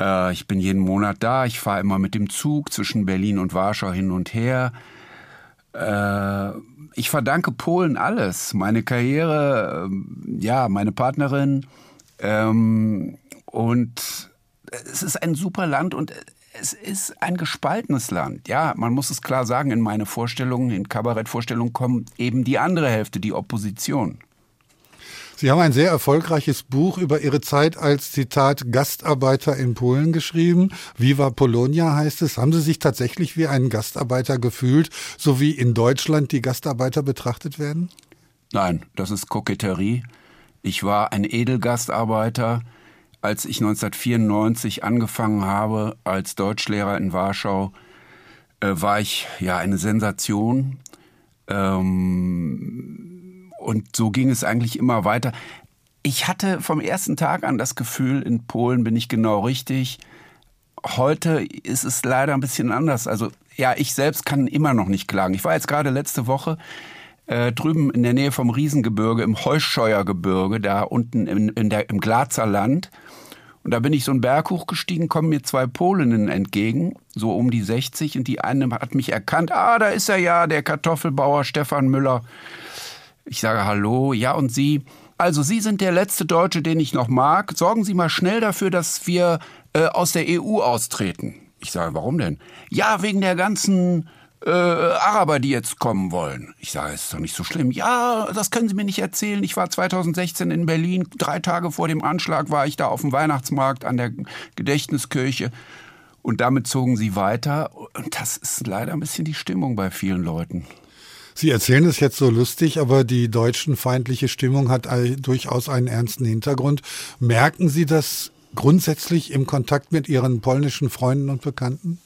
Speaker 15: Äh, ich bin jeden Monat da. Ich fahre immer mit dem Zug zwischen Berlin und Warschau hin und her. Äh, ich verdanke Polen alles. Meine Karriere, äh, ja, meine Partnerin. Ähm, und es ist ein super Land und es ist ein gespaltenes Land. Ja, man muss es klar sagen, in meine Vorstellungen, in Kabarettvorstellungen kommt eben die andere Hälfte, die Opposition.
Speaker 3: Sie haben ein sehr erfolgreiches Buch über Ihre Zeit als Zitat Gastarbeiter in Polen geschrieben. Viva Polonia heißt es. Haben Sie sich tatsächlich wie ein Gastarbeiter gefühlt, so wie in Deutschland die Gastarbeiter betrachtet werden?
Speaker 15: Nein, das ist Koketterie. Ich war ein Edelgastarbeiter. Als ich 1994 angefangen habe als Deutschlehrer in Warschau, äh, war ich ja eine Sensation. Ähm, und so ging es eigentlich immer weiter. Ich hatte vom ersten Tag an das Gefühl, in Polen bin ich genau richtig. Heute ist es leider ein bisschen anders. Also ja, ich selbst kann immer noch nicht klagen. Ich war jetzt gerade letzte Woche äh, drüben in der Nähe vom Riesengebirge, im Heuscheuergebirge, da unten in, in der, im Glazer Land. Und da bin ich so einen Berg hochgestiegen, kommen mir zwei Polinnen entgegen, so um die 60, und die eine hat mich erkannt. Ah, da ist er ja, der Kartoffelbauer Stefan Müller. Ich sage Hallo, ja und Sie. Also Sie sind der letzte Deutsche, den ich noch mag. Sorgen Sie mal schnell dafür, dass wir äh, aus der EU austreten. Ich sage, warum denn? Ja, wegen der ganzen äh, Araber, die jetzt kommen wollen. Ich sage, ist doch nicht so schlimm. Ja, das können Sie mir nicht erzählen. Ich war 2016 in Berlin. Drei Tage vor dem Anschlag war ich da auf dem Weihnachtsmarkt an der Gedächtniskirche. Und damit zogen sie weiter. Und das ist leider ein bisschen die Stimmung bei vielen Leuten.
Speaker 3: Sie erzählen es jetzt so lustig, aber die deutschenfeindliche Stimmung hat durchaus einen ernsten Hintergrund. Merken Sie das grundsätzlich im Kontakt mit Ihren polnischen Freunden und Bekannten?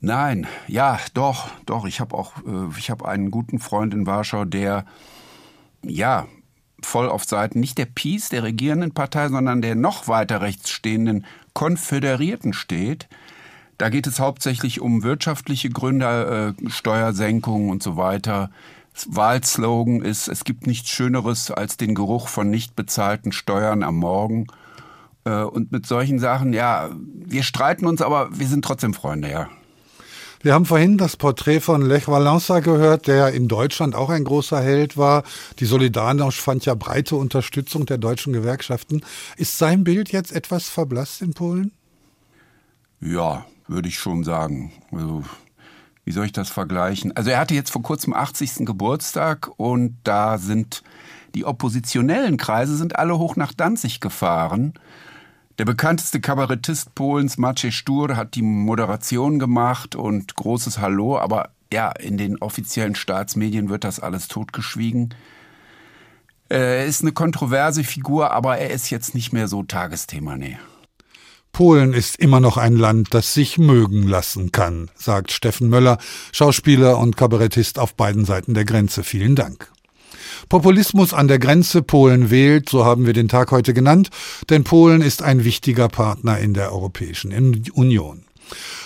Speaker 15: Nein, ja, doch, doch. Ich habe auch, äh, ich habe einen guten Freund in Warschau, der ja voll auf Seiten nicht der Peace, der regierenden Partei, sondern der noch weiter rechts stehenden Konföderierten steht. Da geht es hauptsächlich um wirtschaftliche Gründe, äh, Steuersenkungen und so weiter. Das Wahlslogan ist, es gibt nichts Schöneres als den Geruch von nicht bezahlten Steuern am Morgen. Äh, und mit solchen Sachen, ja, wir streiten uns, aber wir sind trotzdem Freunde, ja.
Speaker 3: Wir haben vorhin das Porträt von Lech Walesa gehört, der in Deutschland auch ein großer Held war. Die Solidarność fand ja breite Unterstützung der deutschen Gewerkschaften. Ist sein Bild jetzt etwas verblasst in Polen?
Speaker 15: Ja, würde ich schon sagen. Also, wie soll ich das vergleichen? Also er hatte jetzt vor kurzem 80. Geburtstag und da sind die oppositionellen Kreise sind alle hoch nach Danzig gefahren. Der bekannteste Kabarettist Polens, Maciej Stur, hat die Moderation gemacht und großes Hallo, aber ja, in den offiziellen Staatsmedien wird das alles totgeschwiegen. Er ist eine kontroverse Figur, aber er ist jetzt nicht mehr so Tagesthema, nee.
Speaker 3: Polen ist immer noch ein Land, das sich mögen lassen kann, sagt Steffen Möller, Schauspieler und Kabarettist auf beiden Seiten der Grenze. Vielen Dank. Populismus an der Grenze Polen wählt, so haben wir den Tag heute genannt, denn Polen ist ein wichtiger Partner in der Europäischen Union.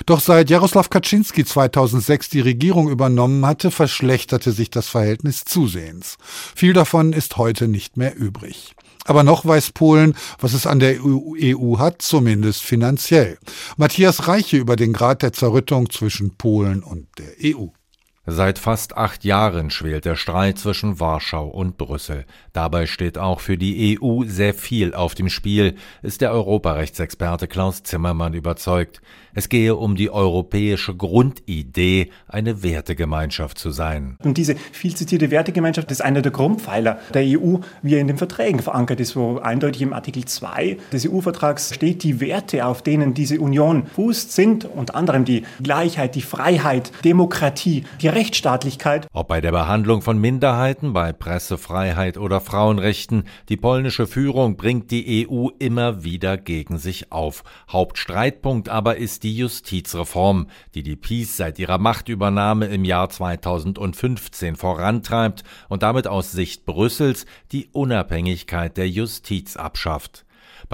Speaker 3: Doch seit Jaroslaw Kaczynski 2006 die Regierung übernommen hatte, verschlechterte sich das Verhältnis zusehends. Viel davon ist heute nicht mehr übrig. Aber noch weiß Polen, was es an der EU e hat, zumindest finanziell. Matthias Reiche über den Grad der Zerrüttung zwischen Polen und der EU.
Speaker 16: Seit fast acht Jahren schwelt der Streit zwischen Warschau und Brüssel. Dabei steht auch für die EU sehr viel auf dem Spiel, ist der Europarechtsexperte Klaus Zimmermann überzeugt. Es gehe um die europäische Grundidee, eine Wertegemeinschaft zu sein.
Speaker 17: Und diese viel zitierte Wertegemeinschaft ist einer der Grundpfeiler der EU, wie er in den Verträgen verankert ist, wo eindeutig im Artikel 2 des EU-Vertrags steht, die Werte, auf denen diese Union fußt, sind unter anderem die Gleichheit, die Freiheit, Demokratie, die Rechtsstaatlichkeit.
Speaker 16: Ob bei der Behandlung von Minderheiten, bei Pressefreiheit oder Frauenrechten, die polnische Führung bringt die EU immer wieder gegen sich auf. Hauptstreitpunkt aber ist die Justizreform, die die PiS seit ihrer Machtübernahme im Jahr 2015 vorantreibt und damit aus Sicht Brüssels die Unabhängigkeit der Justiz abschafft.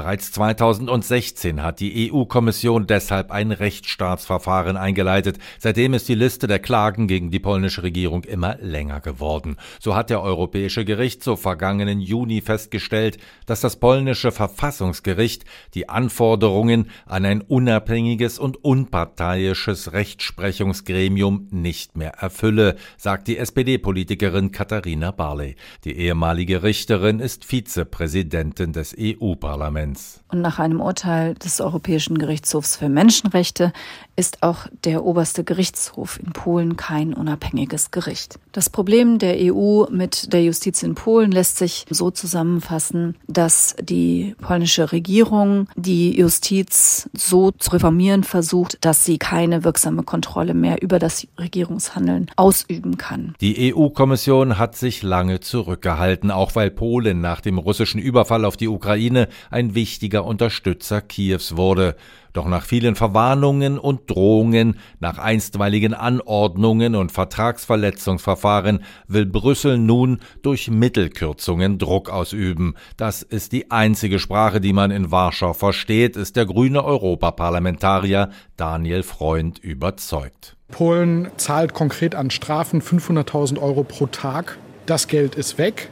Speaker 16: Bereits 2016 hat die EU-Kommission deshalb ein Rechtsstaatsverfahren eingeleitet. Seitdem ist die Liste der Klagen gegen die polnische Regierung immer länger geworden. So hat der Europäische Gerichtshof vergangenen Juni festgestellt, dass das polnische Verfassungsgericht die Anforderungen an ein unabhängiges und unparteiisches Rechtsprechungsgremium nicht mehr erfülle, sagt die SPD-Politikerin Katharina Barley. Die ehemalige Richterin ist Vizepräsidentin des EU-Parlaments.
Speaker 6: Und nach einem Urteil des Europäischen Gerichtshofs für Menschenrechte ist auch der oberste Gerichtshof in Polen kein unabhängiges Gericht. Das Problem der EU mit der Justiz in Polen lässt sich so zusammenfassen, dass die polnische Regierung die Justiz so zu reformieren versucht, dass sie keine wirksame Kontrolle mehr über das Regierungshandeln ausüben kann.
Speaker 16: Die EU-Kommission hat sich lange zurückgehalten, auch weil Polen nach dem russischen Überfall auf die Ukraine ein wichtiger Unterstützer Kiews wurde. Doch nach vielen Verwarnungen und Drohungen, nach einstweiligen Anordnungen und Vertragsverletzungsverfahren will Brüssel nun durch Mittelkürzungen Druck ausüben. Das ist die einzige Sprache, die man in Warschau versteht, ist der grüne Europaparlamentarier Daniel Freund überzeugt.
Speaker 18: Polen zahlt konkret an Strafen 500.000 Euro pro Tag. Das Geld ist weg.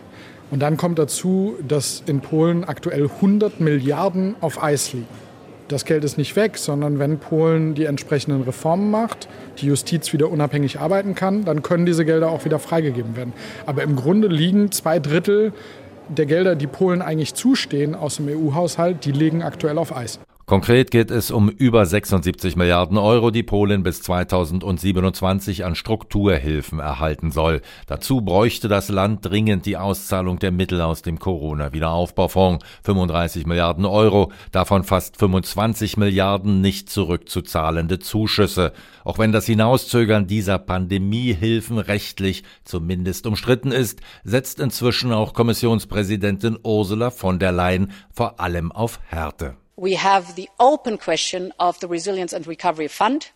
Speaker 18: Und dann kommt dazu, dass in Polen aktuell 100 Milliarden auf Eis liegen. Das Geld ist nicht weg, sondern wenn Polen die entsprechenden Reformen macht, die Justiz wieder unabhängig arbeiten kann, dann können diese Gelder auch wieder freigegeben werden. Aber im Grunde liegen zwei Drittel der Gelder, die Polen eigentlich zustehen aus dem EU-Haushalt, die liegen aktuell auf Eis.
Speaker 16: Konkret geht es um über 76 Milliarden Euro, die Polen bis 2027 an Strukturhilfen erhalten soll. Dazu bräuchte das Land dringend die Auszahlung der Mittel aus dem Corona-Wiederaufbaufonds, 35 Milliarden Euro, davon fast 25 Milliarden nicht zurückzuzahlende Zuschüsse. Auch wenn das Hinauszögern dieser Pandemiehilfen rechtlich zumindest umstritten ist, setzt inzwischen auch Kommissionspräsidentin Ursula von der Leyen vor allem auf Härte.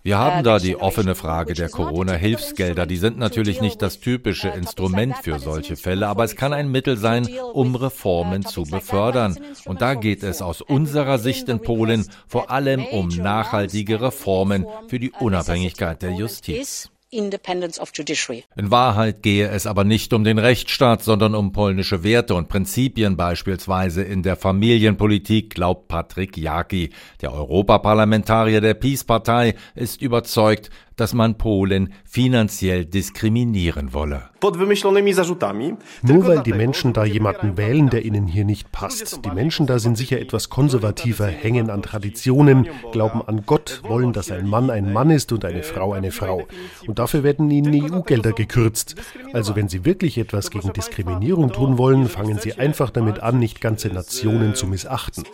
Speaker 16: Wir haben da die offene Frage der Corona-Hilfsgelder. Die sind natürlich nicht das typische Instrument für solche Fälle, aber es kann ein Mittel sein, um Reformen zu befördern. Und da geht es aus unserer Sicht in Polen vor allem um nachhaltige Reformen für die Unabhängigkeit der Justiz. In Wahrheit gehe es aber nicht um den Rechtsstaat, sondern um polnische Werte und Prinzipien, beispielsweise in der Familienpolitik, glaubt Patrick Jaki. Der Europaparlamentarier der Peace-Partei ist überzeugt, dass man Polen finanziell diskriminieren wolle.
Speaker 7: Nur weil die Menschen da jemanden wählen, der ihnen hier nicht passt. Die Menschen da sind sicher etwas konservativer, hängen an Traditionen, glauben an Gott, wollen, dass ein Mann ein Mann ist und eine Frau eine Frau. Und dafür werden ihnen EU-Gelder gekürzt. Also wenn sie wirklich etwas gegen Diskriminierung tun wollen, fangen sie einfach damit an, nicht ganze Nationen zu missachten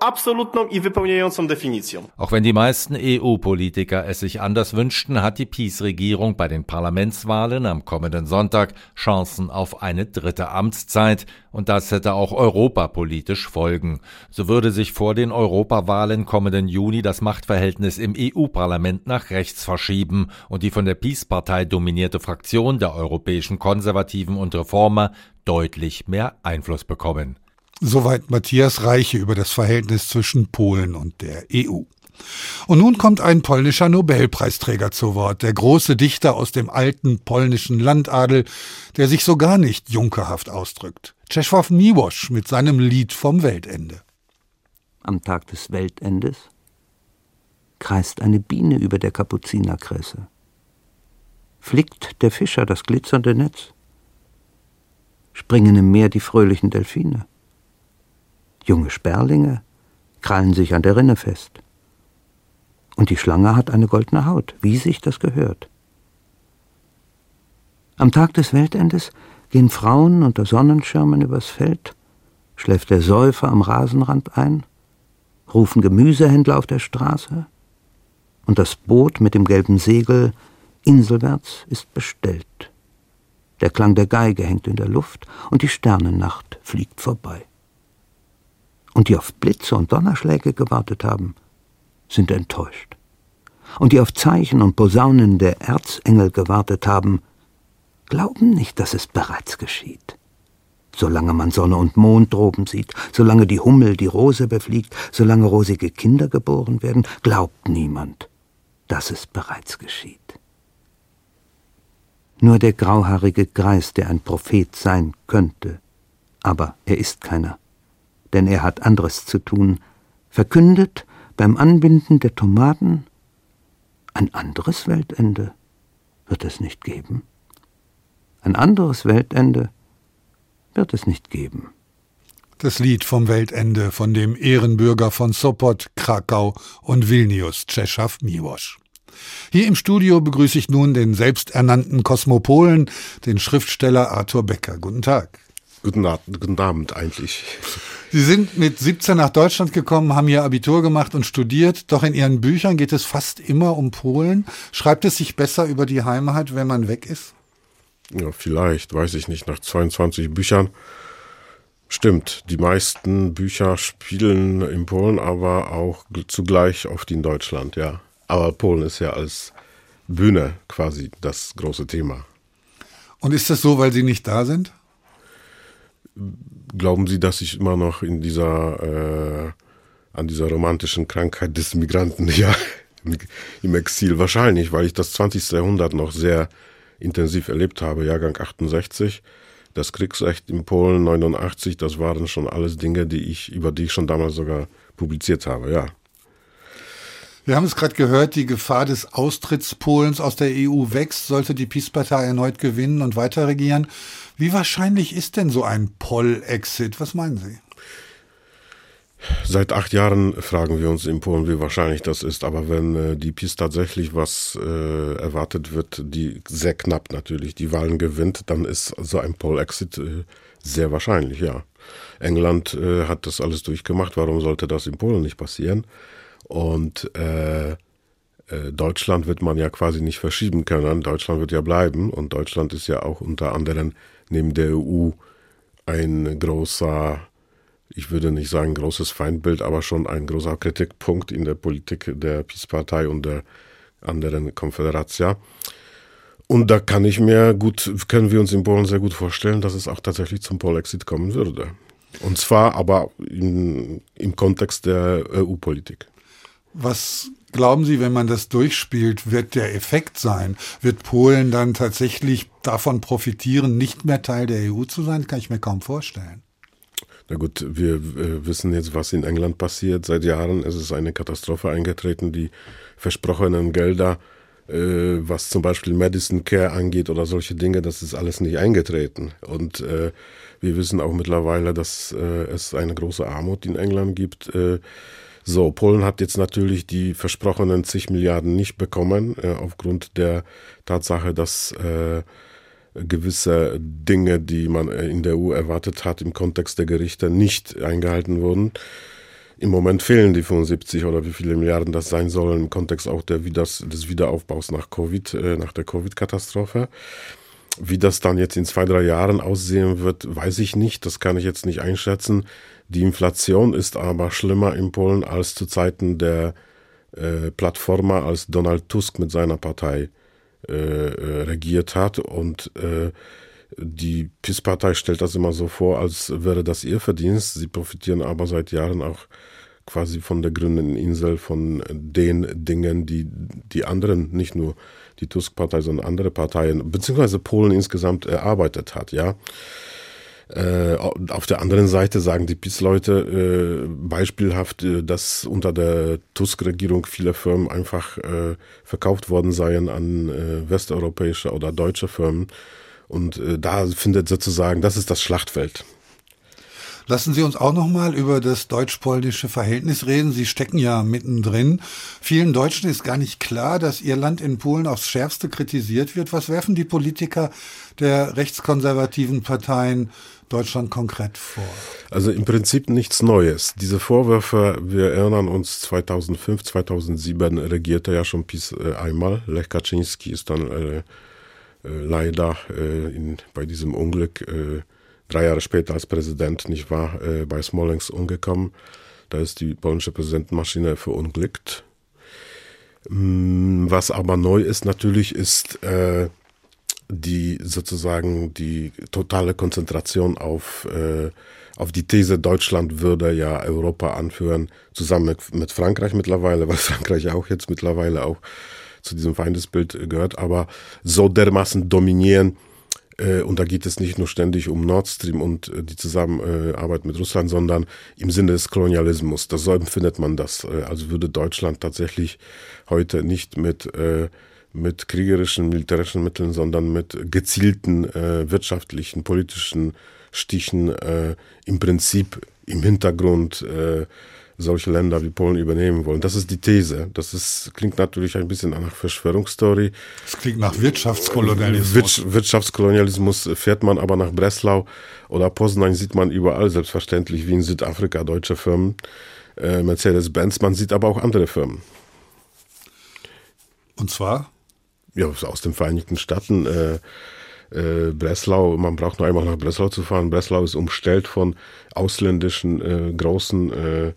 Speaker 16: absolutną i wypełniającą definicją. Auch wenn die meisten EU-Politiker es sich anders wünschten, hat die PiS-Regierung bei den Parlamentswahlen am kommenden Sonntag Chancen auf eine dritte Amtszeit und das hätte auch europapolitisch Folgen. So würde sich vor den Europawahlen kommenden Juni das Machtverhältnis im EU-Parlament nach rechts verschieben und die von der PiS-Partei dominierte Fraktion der europäischen Konservativen und Reformer deutlich mehr Einfluss bekommen.
Speaker 3: Soweit Matthias Reiche über das Verhältnis zwischen Polen und der EU. Und nun kommt ein polnischer Nobelpreisträger zu Wort, der große Dichter aus dem alten polnischen Landadel, der sich so gar nicht junkerhaft ausdrückt. Czesław Miłosz mit seinem Lied vom Weltende.
Speaker 19: Am Tag des Weltendes kreist eine Biene über der Kapuzinerkresse. Flickt der Fischer das glitzernde Netz. Springen im Meer die fröhlichen Delfine. Junge Sperlinge krallen sich an der Rinne fest. Und die Schlange hat eine goldene Haut, wie sich das gehört. Am Tag des Weltendes gehen Frauen unter Sonnenschirmen übers Feld, schläft der Säufer am Rasenrand ein, rufen Gemüsehändler auf der Straße, und das Boot mit dem gelben Segel inselwärts ist bestellt. Der Klang der Geige hängt in der Luft und die Sternennacht fliegt vorbei und die auf Blitze und Donnerschläge gewartet haben, sind enttäuscht. Und die auf Zeichen und Posaunen der Erzengel gewartet haben, glauben nicht, dass es bereits geschieht. Solange man Sonne und Mond droben sieht, solange die Hummel die Rose befliegt, solange rosige Kinder geboren werden, glaubt niemand, dass es bereits geschieht. Nur der grauhaarige Greis, der ein Prophet sein könnte, aber er ist keiner, denn er hat anderes zu tun, verkündet beim Anbinden der Tomaten, ein anderes Weltende wird es nicht geben. Ein anderes Weltende wird es nicht geben.
Speaker 3: Das Lied vom Weltende von dem Ehrenbürger von Sopot, Krakau und Vilnius, Czesław Miłosz. Hier im Studio begrüße ich nun den selbsternannten Kosmopolen, den Schriftsteller Arthur Becker. Guten Tag.
Speaker 20: Guten, guten Abend eigentlich.
Speaker 3: Sie sind mit 17 nach Deutschland gekommen, haben Ihr Abitur gemacht und studiert. Doch in Ihren Büchern geht es fast immer um Polen. Schreibt es sich besser über die Heimat, wenn man weg ist?
Speaker 20: Ja, vielleicht, weiß ich nicht. Nach 22 Büchern Stimmt, die meisten Bücher spielen in Polen, aber auch zugleich oft in Deutschland, ja. Aber Polen ist ja als Bühne quasi das große Thema.
Speaker 3: Und ist das so, weil Sie nicht da sind?
Speaker 20: Glauben Sie, dass ich immer noch in dieser, äh, an dieser romantischen Krankheit des Migranten, ja, im Exil? Wahrscheinlich, weil ich das 20. Jahrhundert noch sehr intensiv erlebt habe, Jahrgang 68 das Kriegsrecht in Polen 89, das waren schon alles Dinge, die ich, über die ich schon damals sogar publiziert habe, ja.
Speaker 3: Wir haben es gerade gehört, die Gefahr des Austritts Polens aus der EU wächst, sollte die PiS-Partei erneut gewinnen und weiter regieren. Wie wahrscheinlich ist denn so ein Poll-Exit? Was meinen Sie?
Speaker 20: Seit acht Jahren fragen wir uns in Polen, wie wahrscheinlich das ist. Aber wenn äh, die PiS tatsächlich was äh, erwartet wird, die sehr knapp natürlich die Wahlen gewinnt, dann ist so ein Poll-Exit äh, sehr wahrscheinlich, ja. England äh, hat das alles durchgemacht. Warum sollte das in Polen nicht passieren? Und äh, Deutschland wird man ja quasi nicht verschieben können. Deutschland wird ja bleiben. Und Deutschland ist ja auch unter anderem neben der EU ein großer ich würde nicht sagen großes Feindbild, aber schon ein großer Kritikpunkt in der Politik der PiS-Partei und der anderen Konföderation. Und da kann ich mir gut, können wir uns in Polen sehr gut vorstellen, dass es auch tatsächlich zum Polexit kommen würde. Und zwar aber in, im Kontext der EU-Politik.
Speaker 3: Was glauben Sie, wenn man das durchspielt, wird der Effekt sein? Wird Polen dann tatsächlich davon profitieren, nicht mehr Teil der EU zu sein? Kann ich mir kaum vorstellen.
Speaker 20: Na gut, wir äh, wissen jetzt, was in England passiert. Seit Jahren ist es eine Katastrophe eingetreten. Die versprochenen Gelder, äh, was zum Beispiel Medicine Care angeht oder solche Dinge, das ist alles nicht eingetreten. Und äh, wir wissen auch mittlerweile, dass es eine große Armut in England gibt. Äh, so, Polen hat jetzt natürlich die versprochenen zig Milliarden nicht bekommen, äh, aufgrund der Tatsache, dass äh, gewisse Dinge, die man in der EU erwartet hat, im Kontext der Gerichte nicht eingehalten wurden. Im Moment fehlen die 75 oder wie viele Milliarden das sein sollen im Kontext auch der, des Wiederaufbaus nach Covid, äh, nach der Covid-Katastrophe. Wie das dann jetzt in zwei, drei Jahren aussehen wird, weiß ich nicht. Das kann ich jetzt nicht einschätzen. Die Inflation ist aber schlimmer in Polen als zu Zeiten der äh, Plattformer, als Donald Tusk mit seiner Partei äh, äh, regiert hat und äh, die PIS-Partei stellt das immer so vor, als wäre das ihr Verdienst. Sie profitieren aber seit Jahren auch quasi von der grünen Insel, von den Dingen, die die anderen, nicht nur die Tusk-Partei, sondern andere Parteien, beziehungsweise Polen insgesamt erarbeitet hat, ja. Äh, auf der anderen Seite sagen die PiS-Leute äh, beispielhaft, äh, dass unter der Tusk-Regierung viele Firmen einfach äh, verkauft worden seien an äh, westeuropäische oder deutsche Firmen. Und äh, da findet sozusagen, das ist das Schlachtfeld.
Speaker 3: Lassen Sie uns auch noch mal über das deutsch-polnische Verhältnis reden. Sie stecken ja mittendrin. Vielen Deutschen ist gar nicht klar, dass ihr Land in Polen aufs Schärfste kritisiert wird. Was werfen die Politiker der rechtskonservativen Parteien Deutschland konkret vor?
Speaker 20: Also im Prinzip nichts Neues. Diese Vorwürfe, wir erinnern uns, 2005, 2007 regierte ja schon PiS äh, einmal. Lech Kaczynski ist dann äh, äh, leider äh, in, bei diesem Unglück äh, drei Jahre später als Präsident, nicht wahr, äh, bei Smolensk umgekommen. Da ist die polnische Präsidentenmaschine verunglückt. Mm, was aber neu ist natürlich, ist äh, die sozusagen die totale Konzentration auf, äh, auf die These, Deutschland würde ja Europa anführen, zusammen mit, mit Frankreich mittlerweile, weil Frankreich auch jetzt mittlerweile auch zu diesem Feindesbild gehört, aber so dermaßen dominieren, äh, und da geht es nicht nur ständig um Nord Stream und äh, die Zusammenarbeit mit Russland, sondern im Sinne des Kolonialismus. Das so empfindet man das. Äh, also würde Deutschland tatsächlich heute nicht mit mit kriegerischen, militärischen Mitteln, sondern mit gezielten äh, wirtschaftlichen, politischen Stichen äh, im Prinzip im Hintergrund äh, solche Länder wie Polen übernehmen wollen. Das ist die These. Das ist, klingt natürlich ein bisschen nach Verschwörungsstory.
Speaker 3: Das klingt nach Wirtschaftskolonialismus.
Speaker 20: Wir, Wirtschaftskolonialismus fährt man aber nach Breslau oder Poznań sieht man überall, selbstverständlich, wie in Südafrika deutsche Firmen, äh, Mercedes-Benz. Man sieht aber auch andere Firmen.
Speaker 3: Und zwar?
Speaker 20: Ja, aus den Vereinigten Staaten. Äh, äh, Breslau, man braucht nur einmal nach Breslau zu fahren. Breslau ist umstellt von ausländischen äh, großen äh,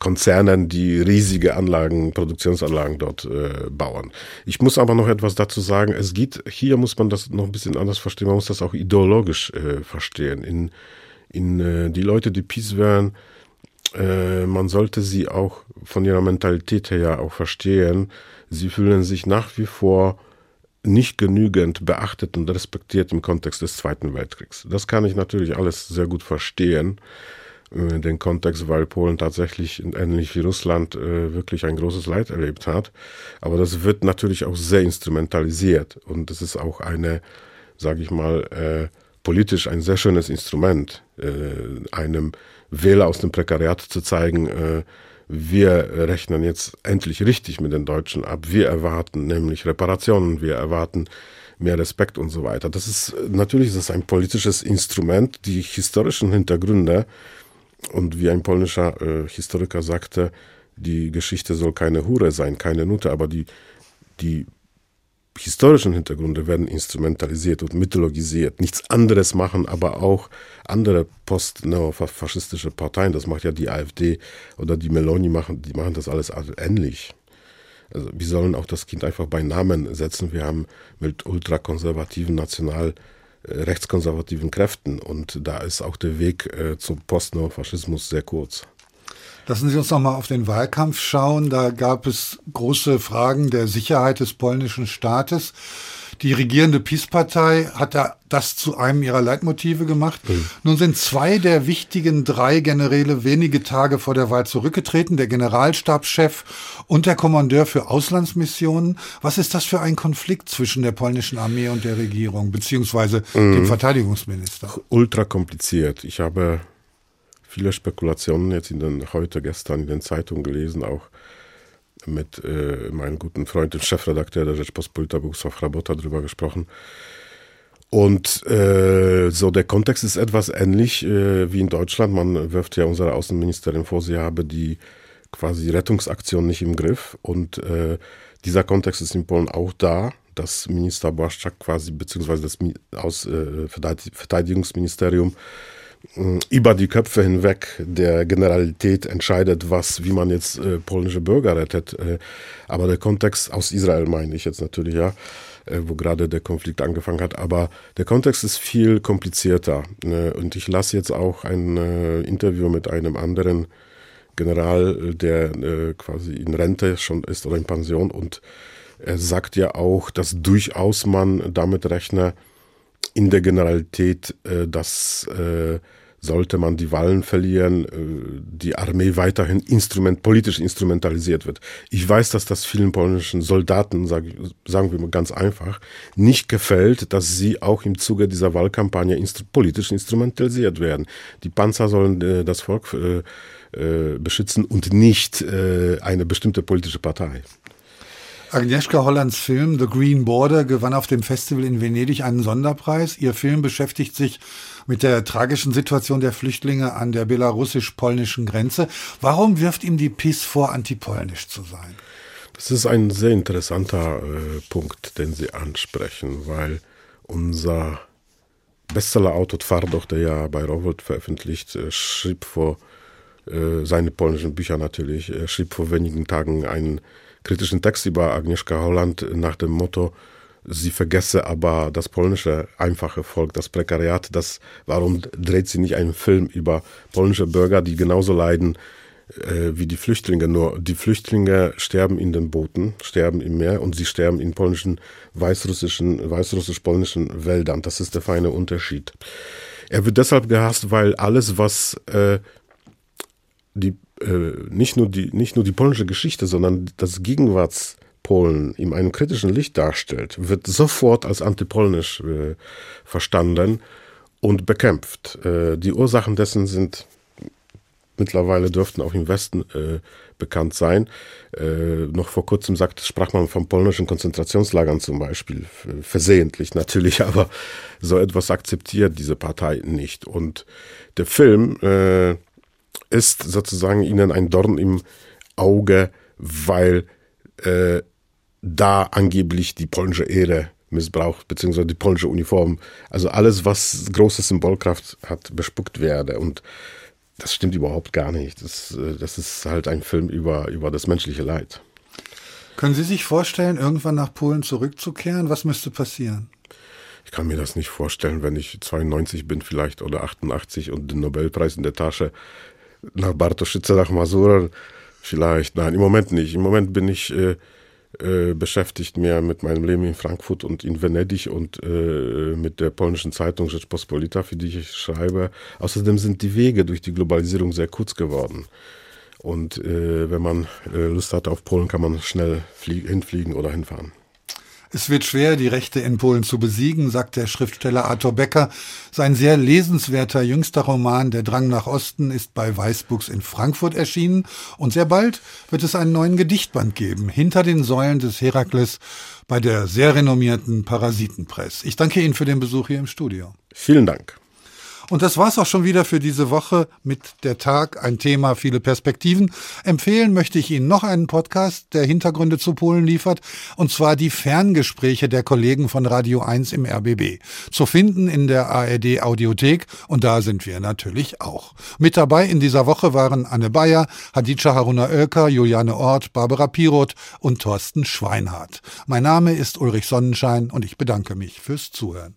Speaker 20: Konzernen, die riesige Anlagen, Produktionsanlagen dort äh, bauen. Ich muss aber noch etwas dazu sagen. Es geht, hier muss man das noch ein bisschen anders verstehen. Man muss das auch ideologisch äh, verstehen. In, in äh, die Leute, die Peace wären, äh, man sollte sie auch von ihrer Mentalität her auch verstehen. Sie fühlen sich nach wie vor nicht genügend beachtet und respektiert im Kontext des Zweiten Weltkriegs. Das kann ich natürlich alles sehr gut verstehen, den Kontext, weil Polen tatsächlich ähnlich wie Russland äh, wirklich ein großes Leid erlebt hat. Aber das wird natürlich auch sehr instrumentalisiert und es ist auch eine, sage ich mal, äh, politisch ein sehr schönes Instrument, äh, einem Wähler aus dem Prekariat zu zeigen, äh, wir rechnen jetzt endlich richtig mit den Deutschen ab. Wir erwarten nämlich Reparationen, wir erwarten mehr Respekt und so weiter. Das ist natürlich ist das ein politisches Instrument. Die historischen Hintergründe und wie ein polnischer äh, Historiker sagte, die Geschichte soll keine Hure sein, keine Nutte, aber die die historischen Hintergründe werden instrumentalisiert und mythologisiert. Nichts anderes machen aber auch andere post-neofaschistische Parteien. Das macht ja die AfD oder die Meloni machen, die machen das alles ähnlich. Also wir sollen auch das Kind einfach bei Namen setzen. Wir haben mit ultrakonservativen, national äh, rechtskonservativen Kräften und da ist auch der Weg äh, zum Post-Neofaschismus sehr kurz.
Speaker 3: Lassen Sie uns noch mal auf den Wahlkampf schauen. Da gab es große Fragen der Sicherheit des polnischen Staates. Die regierende PiS-Partei hat das zu einem ihrer Leitmotive gemacht. Mhm. Nun sind zwei der wichtigen drei Generäle wenige Tage vor der Wahl zurückgetreten, der Generalstabschef und der Kommandeur für Auslandsmissionen. Was ist das für ein Konflikt zwischen der polnischen Armee und der Regierung, beziehungsweise mhm. dem Verteidigungsminister?
Speaker 20: Ultra kompliziert. Ich habe viele Spekulationen jetzt in den, heute, gestern in den Zeitungen gelesen, auch mit äh, meinem guten Freund, dem Chefredakteur der Rzeczpospolita, Bogusław Rabota, darüber gesprochen. Und äh, so der Kontext ist etwas ähnlich äh, wie in Deutschland. Man wirft ja unserer Außenministerin vor, sie habe die quasi Rettungsaktion nicht im Griff. Und äh, dieser Kontext ist in Polen auch da. Das Minister Błaszczak quasi, beziehungsweise das Aus, äh, Verteidigungsministerium über die Köpfe hinweg der Generalität entscheidet, was, wie man jetzt äh, polnische Bürger rettet. Äh, aber der Kontext aus Israel meine ich jetzt natürlich, ja, äh, wo gerade der Konflikt angefangen hat. Aber der Kontext ist viel komplizierter. Ne? Und ich lasse jetzt auch ein äh, Interview mit einem anderen General, der äh, quasi in Rente schon ist oder in Pension und er sagt ja auch, dass durchaus man damit rechne, in der Generalität, äh, dass äh, sollte man die Wahlen verlieren, äh, die Armee weiterhin instrument, politisch instrumentalisiert wird. Ich weiß, dass das vielen polnischen Soldaten, sag, sagen wir mal ganz einfach, nicht gefällt, dass sie auch im Zuge dieser Wahlkampagne instru politisch instrumentalisiert werden. Die Panzer sollen äh, das Volk äh, äh, beschützen und nicht äh, eine bestimmte politische Partei.
Speaker 3: Agnieszka Hollands Film The Green Border gewann auf dem Festival in Venedig einen Sonderpreis. Ihr Film beschäftigt sich mit der tragischen Situation der Flüchtlinge an der belarussisch-polnischen Grenze. Warum wirft ihm die PiS vor, antipolnisch zu sein?
Speaker 20: Das ist ein sehr interessanter äh, Punkt, den Sie ansprechen, weil unser Bestseller-Autor Twardoch, der ja bei Rowold veröffentlicht, äh, schrieb vor äh, seine polnischen Bücher natürlich, er schrieb vor wenigen Tagen einen kritischen Text über Agnieszka Holland nach dem Motto, sie vergesse aber das polnische einfache Volk, das Prekariat, das, warum dreht sie nicht einen Film über polnische Bürger, die genauso leiden äh, wie die Flüchtlinge, nur die Flüchtlinge sterben in den Booten, sterben im Meer und sie sterben in polnischen, weißrussischen, weißrussisch-polnischen Wäldern. Das ist der feine Unterschied. Er wird deshalb gehasst, weil alles, was äh, die nicht, nur die, nicht nur die polnische Geschichte, sondern das Gegenwartspolen in einem kritischen Licht darstellt, wird sofort als antipolnisch äh, verstanden und bekämpft. Äh, die Ursachen dessen sind mittlerweile dürften auch im Westen äh, bekannt sein. Äh, noch vor kurzem sagt, sprach man von polnischen Konzentrationslagern zum Beispiel, versehentlich natürlich, aber so etwas akzeptiert diese Partei nicht. Und der Film äh, ist sozusagen ihnen ein Dorn im Auge, weil äh, da angeblich die polnische Ehre missbraucht, beziehungsweise die polnische Uniform. Also alles, was große Symbolkraft hat, bespuckt werde. Und das stimmt überhaupt gar nicht. Das, äh, das ist halt ein Film über, über das menschliche Leid.
Speaker 3: Können Sie sich vorstellen, irgendwann nach Polen zurückzukehren? Was müsste passieren?
Speaker 20: Ich kann mir das nicht vorstellen, wenn ich 92 bin vielleicht oder 88 und den Nobelpreis in der Tasche nach Bartoszyce, nach Masura vielleicht. Nein, im Moment nicht. Im Moment bin ich äh, äh, beschäftigt mehr mit meinem Leben in Frankfurt und in Venedig und äh, mit der polnischen Zeitung Rzeczpospolita, für die ich schreibe. Außerdem sind die Wege durch die Globalisierung sehr kurz geworden. Und äh, wenn man äh, Lust hat auf Polen, kann man schnell hinfliegen oder hinfahren.
Speaker 3: Es wird schwer, die Rechte in Polen zu besiegen, sagt der Schriftsteller Arthur Becker. Sein sehr lesenswerter jüngster Roman Der Drang nach Osten ist bei Weißbuchs in Frankfurt erschienen und sehr bald wird es einen neuen Gedichtband geben, hinter den Säulen des Herakles bei der sehr renommierten Parasitenpress. Ich danke Ihnen für den Besuch hier im Studio.
Speaker 20: Vielen Dank.
Speaker 3: Und das war's auch schon wieder für diese Woche mit der Tag, ein Thema, viele Perspektiven. Empfehlen möchte ich Ihnen noch einen Podcast, der Hintergründe zu Polen liefert, und zwar die Ferngespräche der Kollegen von Radio 1 im RBB. Zu finden in der ARD Audiothek und da sind wir natürlich auch. Mit dabei in dieser Woche waren Anne Bayer, Hadija Haruna Oelker, Juliane Ort, Barbara Piroth und Thorsten Schweinhardt. Mein Name ist Ulrich Sonnenschein und ich bedanke mich fürs Zuhören.